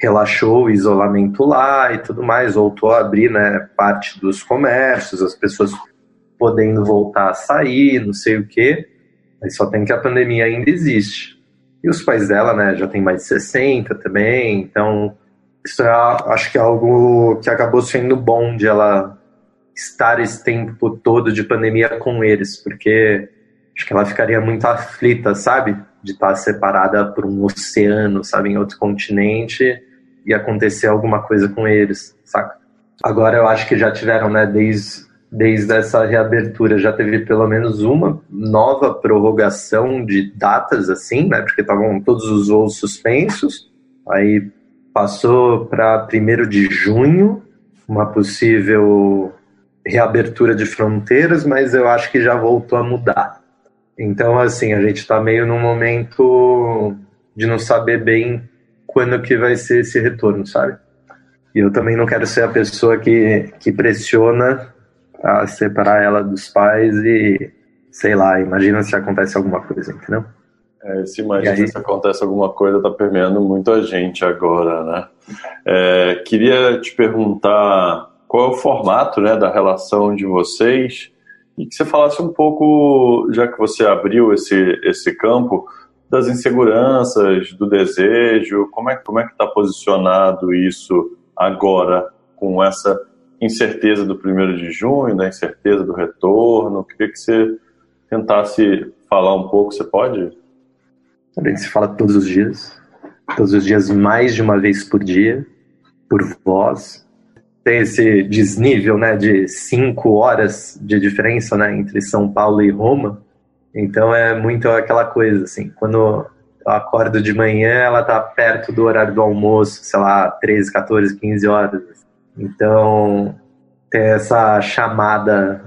relaxou o isolamento lá e tudo mais, voltou a abrir né, parte dos comércios, as pessoas podendo voltar a sair, não sei o quê, mas só tem que a pandemia ainda existe. E os pais dela, né, já tem mais de 60 também, então isso é, acho que é algo que acabou sendo bom de ela estar esse tempo todo de pandemia com eles, porque acho que ela ficaria muito aflita, sabe? De estar separada por um oceano, sabe, em outro continente, e acontecer alguma coisa com eles, saca? Agora eu acho que já tiveram, né, desde, desde essa reabertura, já teve pelo menos uma nova prorrogação de datas, assim, né, porque estavam todos os voos suspensos, aí passou para 1 de junho, uma possível reabertura de fronteiras, mas eu acho que já voltou a mudar. Então, assim, a gente está meio num momento de não saber bem quando que vai ser esse retorno, sabe? E eu também não quero ser a pessoa que, que pressiona a separar ela dos pais e, sei lá, imagina se acontece alguma coisa, entendeu? É, se imagina aí... se acontece alguma coisa, tá permeando muita gente agora, né? É, queria te perguntar qual é o formato né, da relação de vocês e que você falasse um pouco, já que você abriu esse, esse campo, das inseguranças, do desejo? Como é, como é que está posicionado isso agora, com essa incerteza do primeiro de junho, da incerteza do retorno? Queria que você tentasse falar um pouco, você pode? Gente se fala todos os dias, todos os dias mais de uma vez por dia, por voz. Tem esse desnível né, de cinco horas de diferença né, entre São Paulo e Roma, então é muito aquela coisa, assim, quando eu acordo de manhã, ela tá perto do horário do almoço, sei lá, 13, 14, 15 horas. Então, tem essa chamada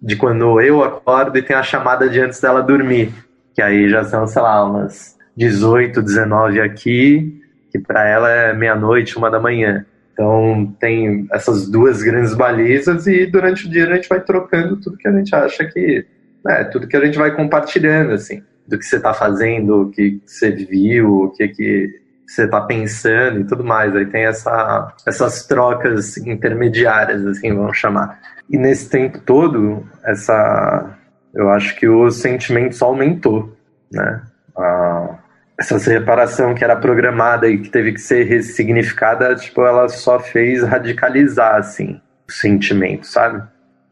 de quando eu acordo e tem a chamada de antes dela dormir, que aí já são, sei lá, umas 18, 19 aqui, que para ela é meia-noite, uma da manhã. Então tem essas duas grandes balizas e durante o dia a gente vai trocando tudo que a gente acha que. É, tudo que a gente vai compartilhando, assim do que você está fazendo, o que você viu, o que, que você está pensando e tudo mais. Aí tem essa, essas trocas intermediárias, assim, vamos chamar. E nesse tempo todo, essa, eu acho que o sentimento só aumentou, né? A, essa separação que era programada e que teve que ser ressignificada, tipo, ela só fez radicalizar, assim, o sentimento, sabe?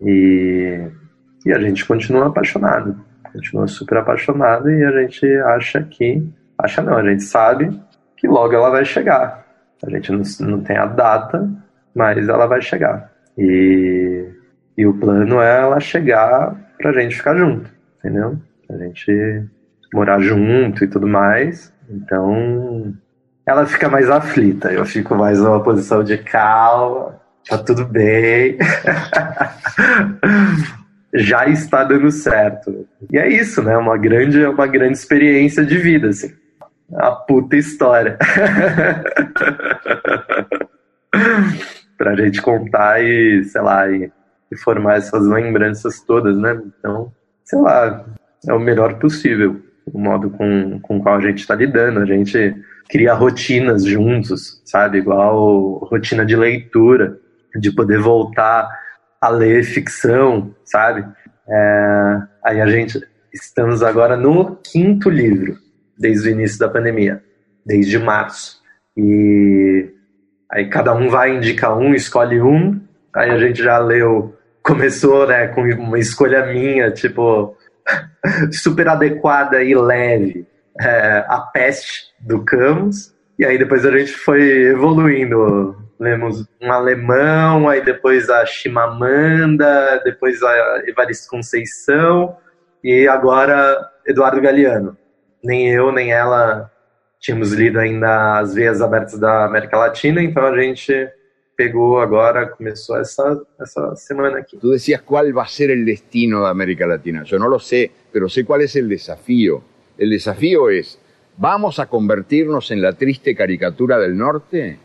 E, e a gente continua apaixonado continua super apaixonada e a gente acha que. Acha não, a gente sabe que logo ela vai chegar. A gente não, não tem a data, mas ela vai chegar. E, e o plano é ela chegar pra gente ficar junto, entendeu? A gente morar junto e tudo mais. Então, ela fica mais aflita. Eu fico mais numa posição de calma, tá tudo bem. já está dando certo. E é isso, né? Uma grande, uma grande experiência de vida, assim. A puta história. pra gente contar e, sei lá, e, e, formar essas lembranças todas, né? Então, sei lá, é o melhor possível o modo com, com o qual a gente está lidando. A gente cria rotinas juntos, sabe? Igual rotina de leitura, de poder voltar a ler ficção, sabe? É, aí a gente estamos agora no quinto livro desde o início da pandemia, desde março. E aí cada um vai indicar um, escolhe um. Aí a gente já leu, começou, né, com uma escolha minha, tipo super adequada e leve, é, a peste do Camus. E aí depois a gente foi evoluindo lemos um alemão, aí depois a Chimamanda, depois a Evaristo Conceição e agora Eduardo Galeano. Nem eu, nem ela tínhamos lido ainda As Veias Abertas da América Latina, então a gente pegou agora, começou essa, essa semana aqui. Tu decías qual vai ser o destino da América Latina. Eu não lo sé, pero sé cuál es el desafío. El desafío es, ¿vamos a convertirnos en la triste caricatura del norte?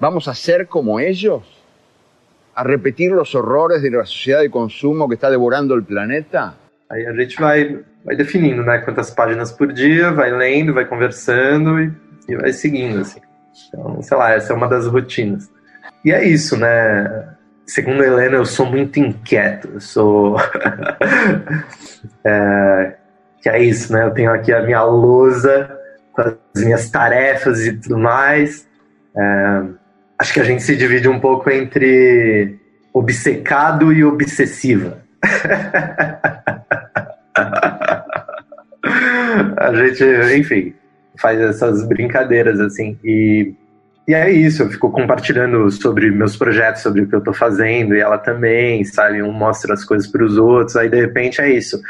¿Vamos a ser como ellos? ¿A repetir los horrores de la sociedad de consumo que está devorando el planeta? Aí a gente vai, vai definindo, né? Quantas páginas por dia, vai lendo, vai conversando e, e vai seguindo, assim. Então, sei lá, essa é uma das rotinas. E é isso, né? Segundo a Helena, eu sou muito inquieto. Eu sou. é, que é isso, né? Eu tenho aqui a minha lousa com as minhas tarefas e tudo mais. É, acho que a gente se divide um pouco entre obcecado e obsessiva. a gente, enfim, faz essas brincadeiras assim e e é isso, eu fico compartilhando sobre meus projetos, sobre o que eu tô fazendo, e ela também, sabe? Um mostra as coisas para os outros, aí de repente é isso.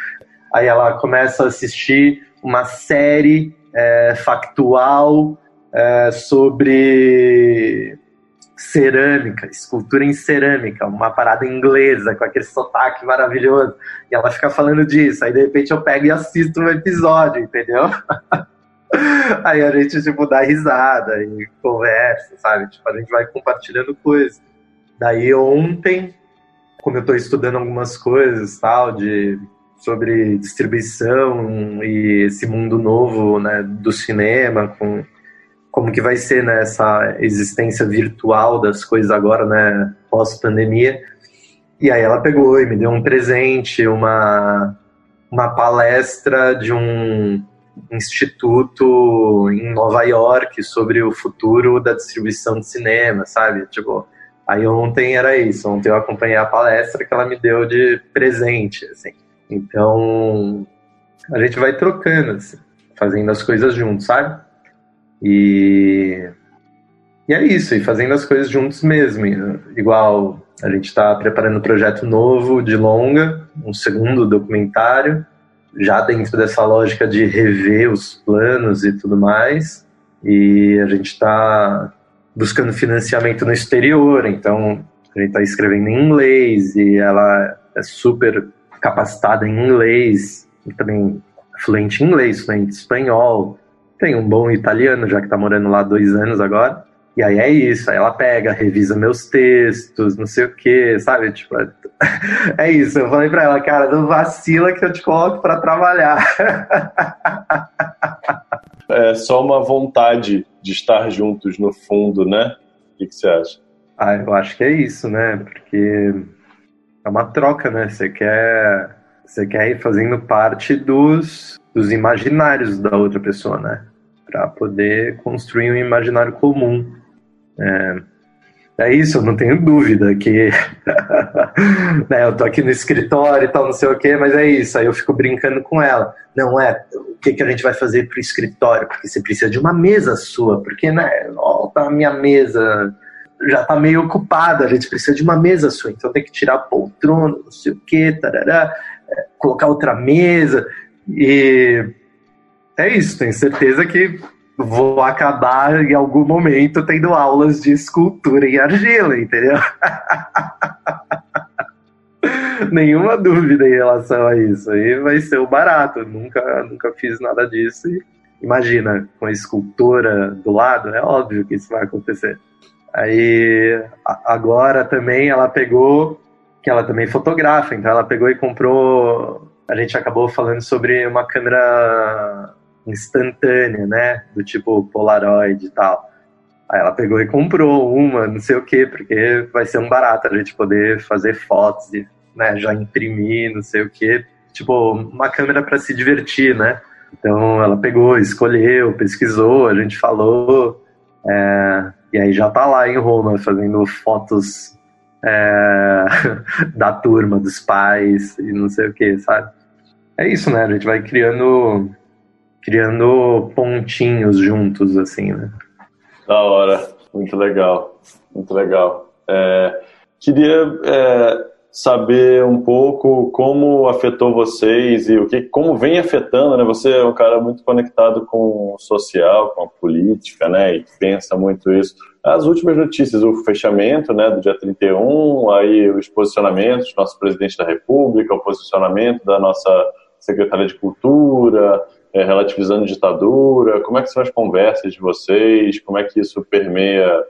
Aí ela começa a assistir uma série é, factual é, sobre cerâmica, escultura em cerâmica, uma parada inglesa, com aquele sotaque maravilhoso. E ela fica falando disso. Aí de repente eu pego e assisto um episódio, entendeu? Aí a gente, tipo, dá risada e conversa, sabe? Tipo, a gente vai compartilhando coisas. Daí ontem, como eu tô estudando algumas coisas, tal, de sobre distribuição e esse mundo novo, né, do cinema, com como que vai ser né, essa existência virtual das coisas agora, né, pós-pandemia. E aí ela pegou e me deu um presente, uma, uma palestra de um instituto em Nova York sobre o futuro da distribuição de cinema, sabe? Tipo, aí ontem era isso, ontem eu acompanhei a palestra que ela me deu de presente, assim. Então, a gente vai trocando, assim, fazendo as coisas juntos, sabe? E, e é isso, e fazendo as coisas juntos mesmo. Igual a gente está preparando um projeto novo de longa, um segundo documentário, já dentro dessa lógica de rever os planos e tudo mais. E a gente está buscando financiamento no exterior, então a gente está escrevendo em inglês e ela é super capacitada em inglês, e também fluente em inglês, fluente em espanhol, tem um bom italiano, já que está morando lá dois anos agora. E aí é isso, aí ela pega, revisa meus textos, não sei o que, sabe? Tipo, é isso. Eu falei pra ela, cara, não vacila que eu te coloco para trabalhar. É só uma vontade de estar juntos no fundo, né? O que, que você acha? Ah, eu acho que é isso, né? Porque é uma troca, né? Você quer, você quer ir fazendo parte dos, dos imaginários da outra pessoa, né? Para poder construir um imaginário comum. É, é isso, eu não tenho dúvida que né, eu tô aqui no escritório e tal, não sei o que, mas é isso. Aí eu fico brincando com ela. Não é o que, que a gente vai fazer pro escritório, porque você precisa de uma mesa sua, porque né, ó, a minha mesa já tá meio ocupada, a gente precisa de uma mesa sua, então tem que tirar a poltrona, não sei o que, tarará, é, colocar outra mesa. E é isso, tenho certeza que vou acabar em algum momento tendo aulas de escultura em argila, entendeu? Nenhuma dúvida em relação a isso. Aí vai ser o barato. Nunca, nunca fiz nada disso. Imagina, com a escultora do lado, é óbvio que isso vai acontecer. Aí agora também ela pegou, que ela também fotografa, então ela pegou e comprou. A gente acabou falando sobre uma câmera instantânea, né? Do tipo Polaroid e tal. Aí ela pegou e comprou uma, não sei o quê, porque vai ser um barato a gente poder fazer fotos e né, já imprimir, não sei o quê. Tipo, uma câmera para se divertir, né? Então ela pegou, escolheu, pesquisou, a gente falou. É, e aí já tá lá em Roma fazendo fotos é, da turma, dos pais e não sei o que, sabe? É isso, né? A gente vai criando criando pontinhos juntos, assim, né? Da hora, muito legal, muito legal. É, queria é, saber um pouco como afetou vocês e o que, como vem afetando, né? Você é um cara muito conectado com o social, com a política, né? E pensa muito isso. As últimas notícias, o fechamento, né, do dia 31, aí os posicionamentos do nosso presidente da República, o posicionamento da nossa secretária de Cultura, é, relativizando ditadura? Como é que são as conversas de vocês? Como é que isso permeia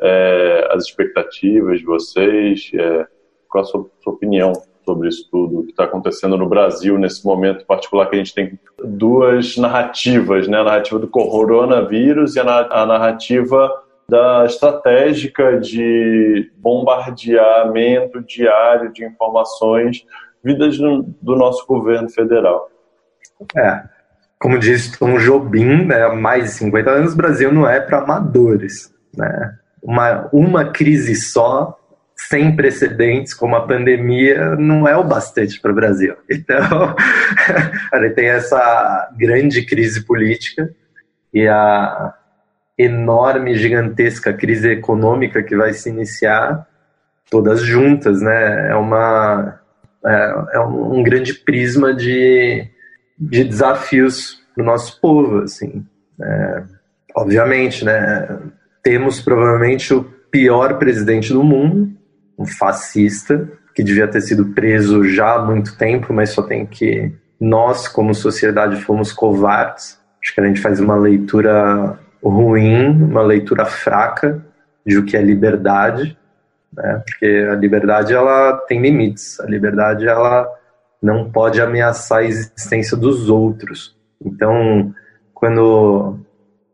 é, as expectativas de vocês? É, qual a sua, sua, opinião sobre isso tudo que está acontecendo no Brasil nesse momento particular que a gente tem duas narrativas, né? A narrativa do coronavírus e a, narrativa da estratégica de bombardeamento diário de informações vidas do, do nosso governo federal. É, como diz Tom Jobim, né, mais de 50 anos, o Brasil não é para amadores. Né? Uma, uma crise só, sem precedentes, como a pandemia, não é o bastante para o Brasil. Então, gente tem essa grande crise política e a enorme, gigantesca crise econômica que vai se iniciar, todas juntas, né? É, uma, é, é um grande prisma de de desafios para o nosso povo, assim. É, obviamente, né? Temos provavelmente o pior presidente do mundo, um fascista que devia ter sido preso já há muito tempo, mas só tem que nós, como sociedade, fomos covardes. Acho que a gente faz uma leitura ruim, uma leitura fraca de o que é liberdade, né? Porque a liberdade ela tem limites. A liberdade ela não pode ameaçar a existência dos outros. Então, quando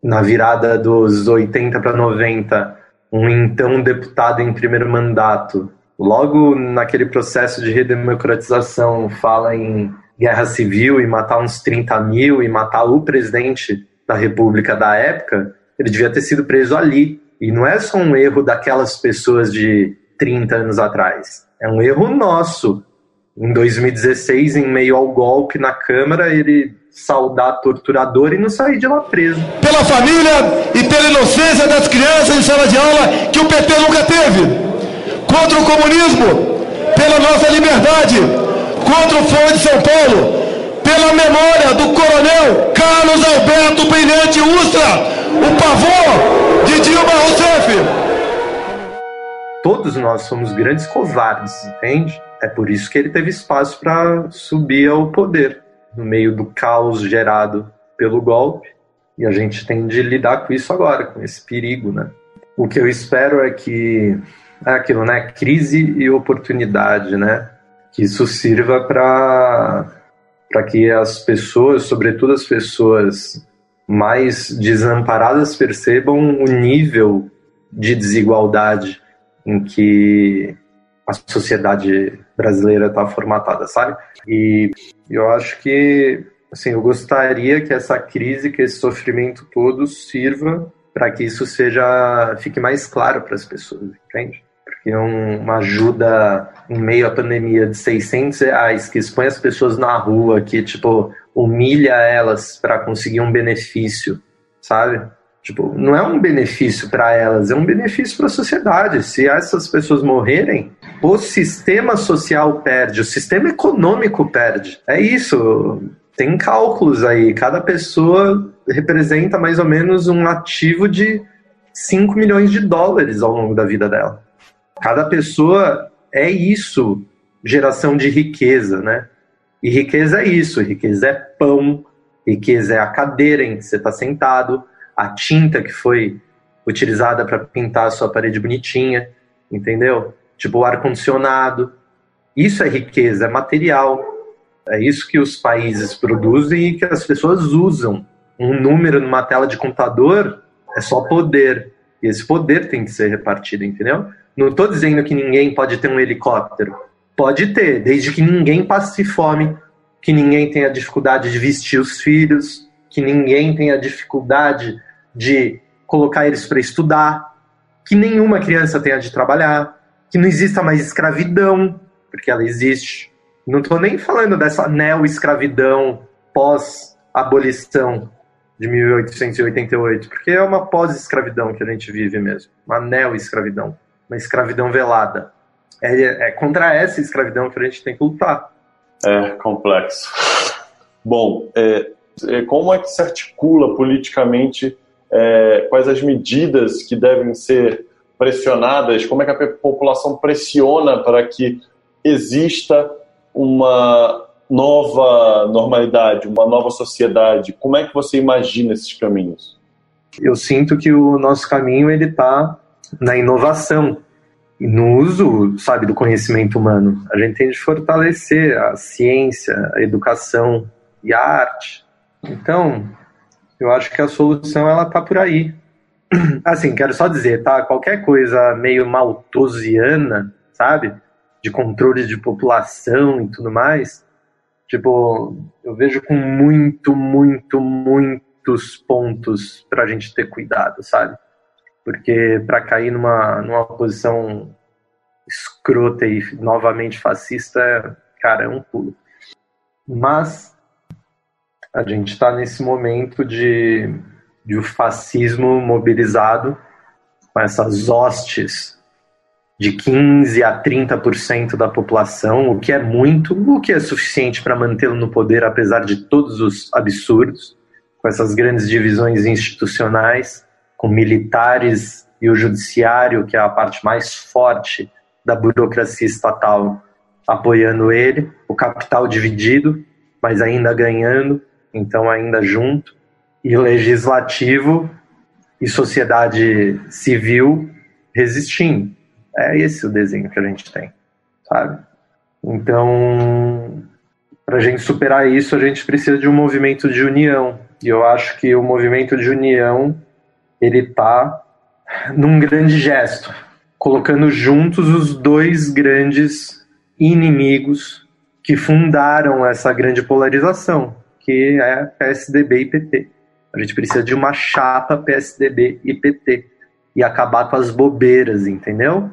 na virada dos 80 para 90, um então deputado em primeiro mandato, logo naquele processo de redemocratização, fala em guerra civil e matar uns 30 mil e matar o presidente da república da época, ele devia ter sido preso ali. E não é só um erro daquelas pessoas de 30 anos atrás. É um erro nosso, em 2016, em meio ao golpe na Câmara, ele saudar torturador e não sair de lá preso. Pela família e pela inocência das crianças em sala de aula que o PT nunca teve. Contra o comunismo, pela nossa liberdade. Contra o Fórum de São Paulo, pela memória do coronel Carlos Alberto Brilhante Ustra, o pavor de Dilma Rousseff. Todos nós somos grandes covardes, entende? É por isso que ele teve espaço para subir ao poder, no meio do caos gerado pelo golpe. E a gente tem de lidar com isso agora, com esse perigo, né? O que eu espero é que é aquilo, né? Crise e oportunidade, né? Que isso sirva para para que as pessoas, sobretudo as pessoas mais desamparadas, percebam o nível de desigualdade em que a sociedade brasileira está formatada, sabe? E eu acho que, assim, eu gostaria que essa crise, que esse sofrimento todo sirva para que isso seja fique mais claro para as pessoas, entende? Porque uma ajuda em meio à pandemia de 600 reais que expõe as pessoas na rua, que tipo humilha elas para conseguir um benefício, sabe? Tipo, não é um benefício para elas, é um benefício para a sociedade. Se essas pessoas morrerem, o sistema social perde, o sistema econômico perde. É isso. Tem cálculos aí. Cada pessoa representa mais ou menos um ativo de 5 milhões de dólares ao longo da vida dela. Cada pessoa é isso, geração de riqueza, né? E riqueza é isso, riqueza é pão, riqueza é a cadeira em que você está sentado, a tinta que foi utilizada para pintar a sua parede bonitinha, entendeu? Tipo o ar-condicionado. Isso é riqueza, é material. É isso que os países produzem e que as pessoas usam. Um número numa tela de computador é só poder. E esse poder tem que ser repartido, entendeu? Não estou dizendo que ninguém pode ter um helicóptero. Pode ter, desde que ninguém passe fome, que ninguém tenha dificuldade de vestir os filhos, que ninguém tenha dificuldade de colocar eles para estudar, que nenhuma criança tenha de trabalhar, que não exista mais escravidão, porque ela existe. Não estou nem falando dessa neo-escravidão pós-abolição de 1888, porque é uma pós-escravidão que a gente vive mesmo, uma neo-escravidão uma escravidão velada. É, é contra essa escravidão que a gente tem que lutar. É complexo. Bom, é, é, como é que se articula politicamente é, quais as medidas que devem ser pressionadas, como é que a população pressiona para que exista uma nova normalidade, uma nova sociedade? Como é que você imagina esses caminhos? Eu sinto que o nosso caminho ele está na inovação no uso, sabe, do conhecimento humano. A gente tem de fortalecer a ciência, a educação e a arte. Então, eu acho que a solução ela tá por aí. Assim, quero só dizer, tá? Qualquer coisa meio maltosiana, sabe? De controle de população e tudo mais, tipo, eu vejo com muito, muito, muitos pontos pra gente ter cuidado, sabe? porque para cair numa, numa posição escrota e novamente fascista, cara, é um pulo. Mas a gente está nesse momento de, de o fascismo mobilizado com essas hostes de 15 a 30% da população, o que é muito, o que é suficiente para mantê-lo no poder, apesar de todos os absurdos, com essas grandes divisões institucionais com militares e o judiciário, que é a parte mais forte da burocracia estatal, apoiando ele, o capital dividido, mas ainda ganhando, então ainda junto, e legislativo e sociedade civil resistindo. É esse o desenho que a gente tem, sabe? Então, para a gente superar isso, a gente precisa de um movimento de união. E eu acho que o movimento de união ele está num grande gesto, colocando juntos os dois grandes inimigos que fundaram essa grande polarização, que é PSDB e PT. A gente precisa de uma chapa PSDB e PT e acabar com as bobeiras, entendeu?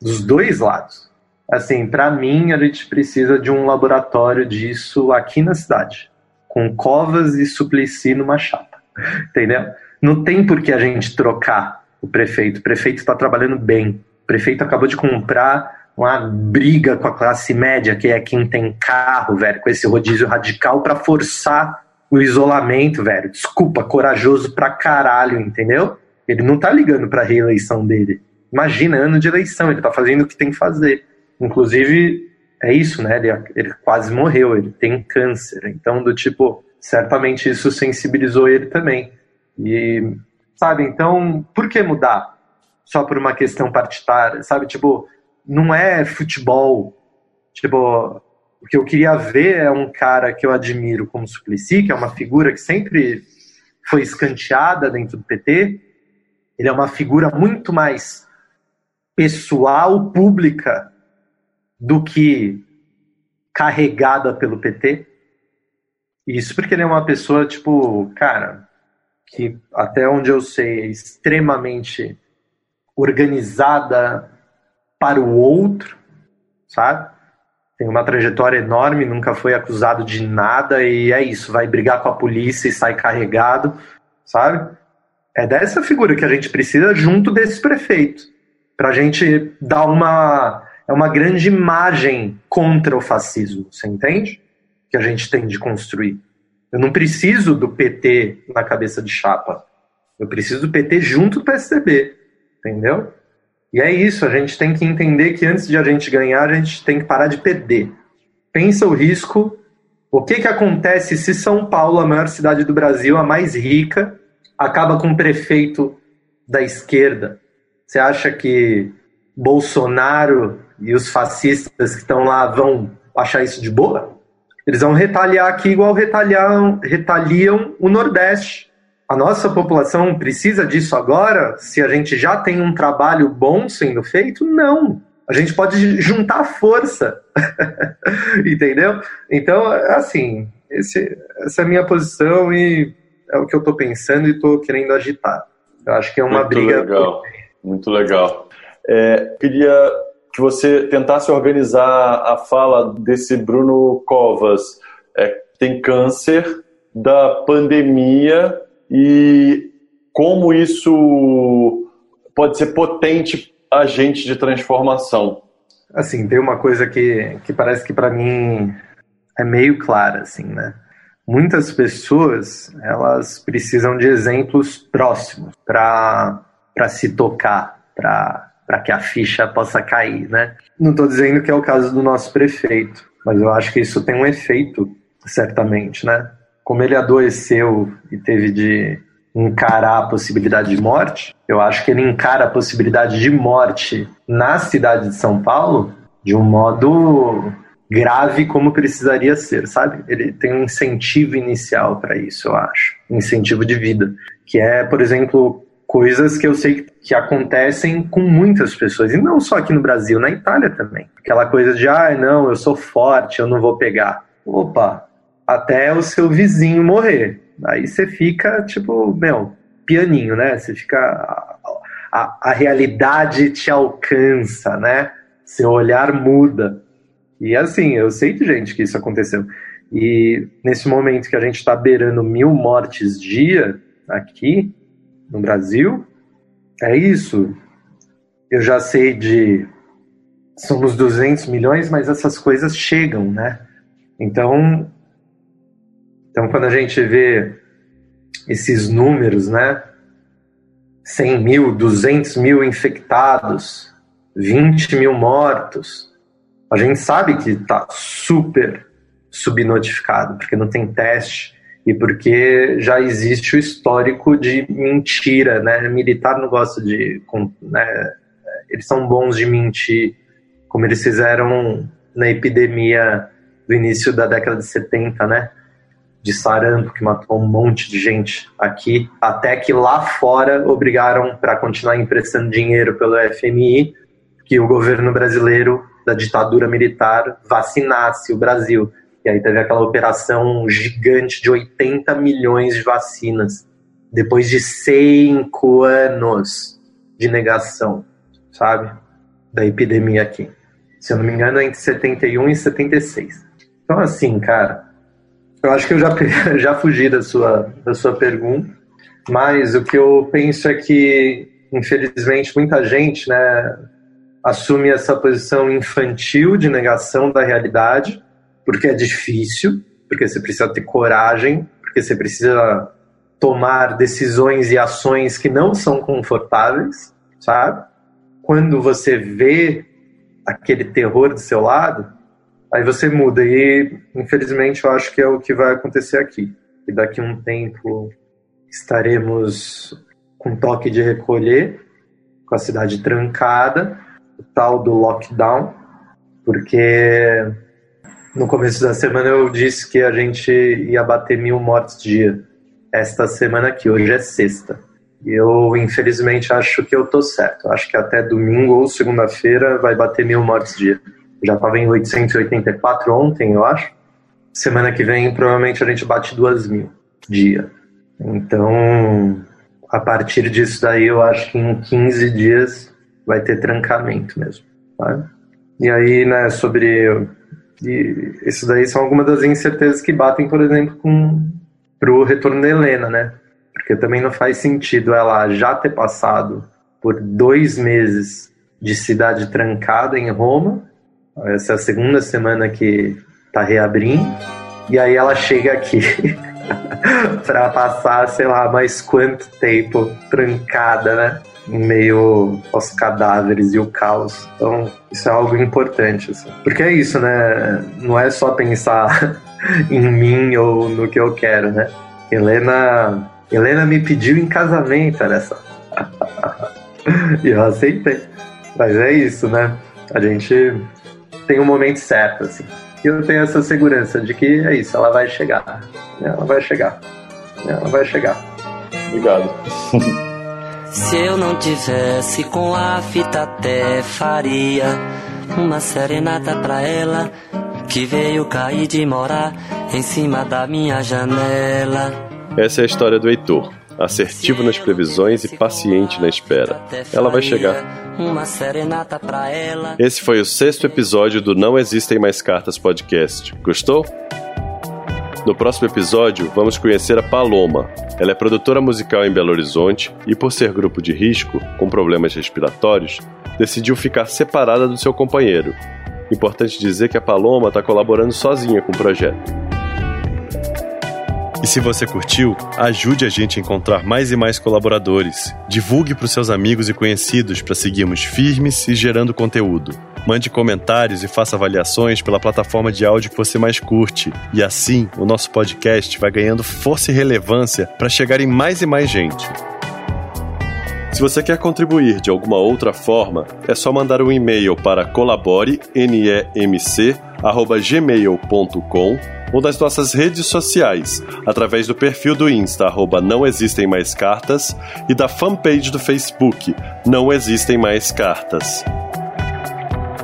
Dos dois lados. Assim, para mim, a gente precisa de um laboratório disso aqui na cidade, com Covas e Suplicy numa chapa, entendeu? Não tem por que a gente trocar o prefeito. O prefeito está trabalhando bem. O prefeito acabou de comprar uma briga com a classe média, que é quem tem carro, velho, com esse rodízio radical para forçar o isolamento, velho. Desculpa, corajoso pra caralho, entendeu? Ele não tá ligando pra reeleição dele. Imagina, ano de eleição, ele tá fazendo o que tem que fazer. Inclusive, é isso, né? Ele, ele quase morreu, ele tem câncer. Então, do tipo, certamente isso sensibilizou ele também. E, sabe, então, por que mudar? Só por uma questão partidária, sabe? Tipo, não é futebol. Tipo, o que eu queria ver é um cara que eu admiro como Suplicy, que é uma figura que sempre foi escanteada dentro do PT. Ele é uma figura muito mais pessoal, pública, do que carregada pelo PT. Isso porque ele é uma pessoa, tipo, cara, que até onde eu sei é extremamente organizada para o outro, sabe? Tem uma trajetória enorme, nunca foi acusado de nada e é isso, vai brigar com a polícia e sai carregado, sabe? É dessa figura que a gente precisa junto desse prefeito, para a gente dar uma é uma grande imagem contra o fascismo, você entende? Que a gente tem de construir. Eu não preciso do PT na cabeça de chapa. Eu preciso do PT junto do PSDB, entendeu? E é isso, a gente tem que entender que antes de a gente ganhar, a gente tem que parar de perder. Pensa o risco. O que, que acontece se São Paulo, a maior cidade do Brasil, a mais rica, acaba com um prefeito da esquerda? Você acha que Bolsonaro e os fascistas que estão lá vão achar isso de boa? Eles vão retaliar aqui igual retaliam, retaliam o Nordeste a nossa população precisa disso agora? Se a gente já tem um trabalho bom sendo feito? Não. A gente pode juntar força. Entendeu? Então, assim, esse, essa é a minha posição e é o que eu estou pensando e estou querendo agitar. Eu acho que é uma Muito briga. Legal. Muito legal. É, queria que você tentasse organizar a fala desse Bruno Covas. É, tem câncer, da pandemia e como isso pode ser potente agente de transformação. Assim, tem uma coisa que, que parece que para mim é meio clara, assim, né? Muitas pessoas, elas precisam de exemplos próximos para se tocar, para que a ficha possa cair, né? Não estou dizendo que é o caso do nosso prefeito, mas eu acho que isso tem um efeito, certamente, né? Como ele adoeceu e teve de encarar a possibilidade de morte, eu acho que ele encara a possibilidade de morte na cidade de São Paulo de um modo grave como precisaria ser, sabe? Ele tem um incentivo inicial para isso, eu acho, um incentivo de vida, que é, por exemplo, coisas que eu sei que acontecem com muitas pessoas, e não só aqui no Brasil, na Itália também. Aquela coisa de, ah, não, eu sou forte, eu não vou pegar. Opa, até o seu vizinho morrer. Aí você fica, tipo, meu, pianinho, né? Você fica. A, a, a realidade te alcança, né? Seu olhar muda. E assim, eu sei de gente que isso aconteceu. E nesse momento que a gente está beirando mil mortes dia aqui no Brasil, é isso. Eu já sei de. Somos 200 milhões, mas essas coisas chegam, né? Então, então, quando a gente vê esses números, né? 100 mil, 200 mil infectados, 20 mil mortos, a gente sabe que está super subnotificado, porque não tem teste e porque já existe o histórico de mentira, né? Militar não gosta de. Né? Eles são bons de mentir, como eles fizeram na epidemia do início da década de 70, né? De sarampo que matou um monte de gente aqui, até que lá fora obrigaram para continuar emprestando dinheiro pelo FMI que o governo brasileiro da ditadura militar vacinasse o Brasil. E aí teve aquela operação gigante de 80 milhões de vacinas, depois de cinco anos de negação, sabe? Da epidemia aqui. Se eu não me engano, é entre 71 e 76. Então, assim, cara, eu acho que eu já, já fugi da sua, da sua pergunta, mas o que eu penso é que, infelizmente, muita gente, né, assume essa posição infantil de negação da realidade, porque é difícil, porque você precisa ter coragem, porque você precisa tomar decisões e ações que não são confortáveis, sabe? Quando você vê aquele terror do seu lado, aí você muda. E, infelizmente, eu acho que é o que vai acontecer aqui. E daqui a um tempo estaremos com toque de recolher, com a cidade trancada, o tal do lockdown, porque no começo da semana eu disse que a gente ia bater mil mortes dia. Esta semana aqui, hoje é sexta. Eu, infelizmente, acho que eu tô certo. Acho que até domingo ou segunda-feira vai bater mil mortes dia. Já estava em 884 ontem, eu acho. Semana que vem, provavelmente, a gente bate duas mil dia. Então, a partir disso daí, eu acho que em 15 dias vai ter trancamento mesmo. Sabe? E aí, né, sobre. E isso daí são algumas das incertezas que batem, por exemplo, com pro retorno da Helena, né? Porque também não faz sentido ela já ter passado por dois meses de cidade trancada em Roma. Essa é a segunda semana que tá reabrindo. E aí ela chega aqui para passar, sei lá, mais quanto tempo trancada, né? Em meio aos cadáveres e o caos. Então, isso é algo importante, assim. Porque é isso, né? Não é só pensar em mim ou no que eu quero, né? Helena, Helena me pediu em casamento, só. e eu aceitei. Mas é isso, né? A gente tem um momento certo, assim. E eu tenho essa segurança de que é isso, ela vai chegar. Ela vai chegar. Ela vai chegar. Obrigado. Se eu não tivesse com a fita até faria uma serenata pra ela que veio cair de morar em cima da minha janela. Essa é a história do Heitor, assertivo nas previsões e paciente na espera. Ela vai chegar. Esse foi o sexto episódio do Não Existem Mais Cartas podcast. Gostou? No próximo episódio, vamos conhecer a Paloma. Ela é produtora musical em Belo Horizonte e, por ser grupo de risco, com problemas respiratórios, decidiu ficar separada do seu companheiro. Importante dizer que a Paloma está colaborando sozinha com o projeto. E se você curtiu, ajude a gente a encontrar mais e mais colaboradores. Divulgue para os seus amigos e conhecidos para seguirmos firmes e gerando conteúdo. Mande comentários e faça avaliações pela plataforma de áudio que você mais curte. E assim, o nosso podcast vai ganhando força e relevância para chegar em mais e mais gente. Se você quer contribuir de alguma outra forma, é só mandar um e-mail para colabore.nemc@gmail.com ou nas nossas redes sociais, através do perfil do Insta, arroba Não Existem Mais Cartas, e da fanpage do Facebook, Não Existem Mais Cartas.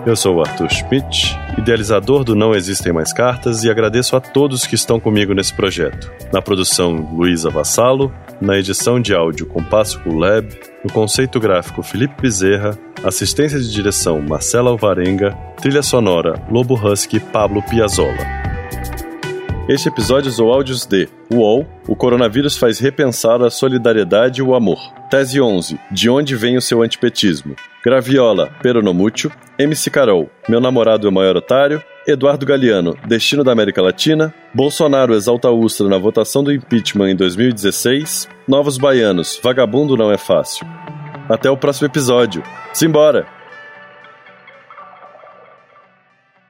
Eu sou o Arthur Schmidt, idealizador do Não Existem Mais Cartas, e agradeço a todos que estão comigo nesse projeto. Na produção, Luísa Vassalo, na edição de áudio Compasso Lab, no conceito gráfico Felipe Bezerra, assistência de direção Marcela Alvarenga, trilha sonora Lobo Husky Pablo Piazzolla. Este episódio usou áudios de UOL, o coronavírus faz repensar a solidariedade e o amor. Tese 11, de onde vem o seu antipetismo? Graviola, Peronomútil, MC Carol, meu namorado é o maior otário, Eduardo Galeano, Destino da América Latina, Bolsonaro exalta a Ustra na votação do impeachment em 2016, Novos Baianos, Vagabundo não é fácil. Até o próximo episódio. Simbora!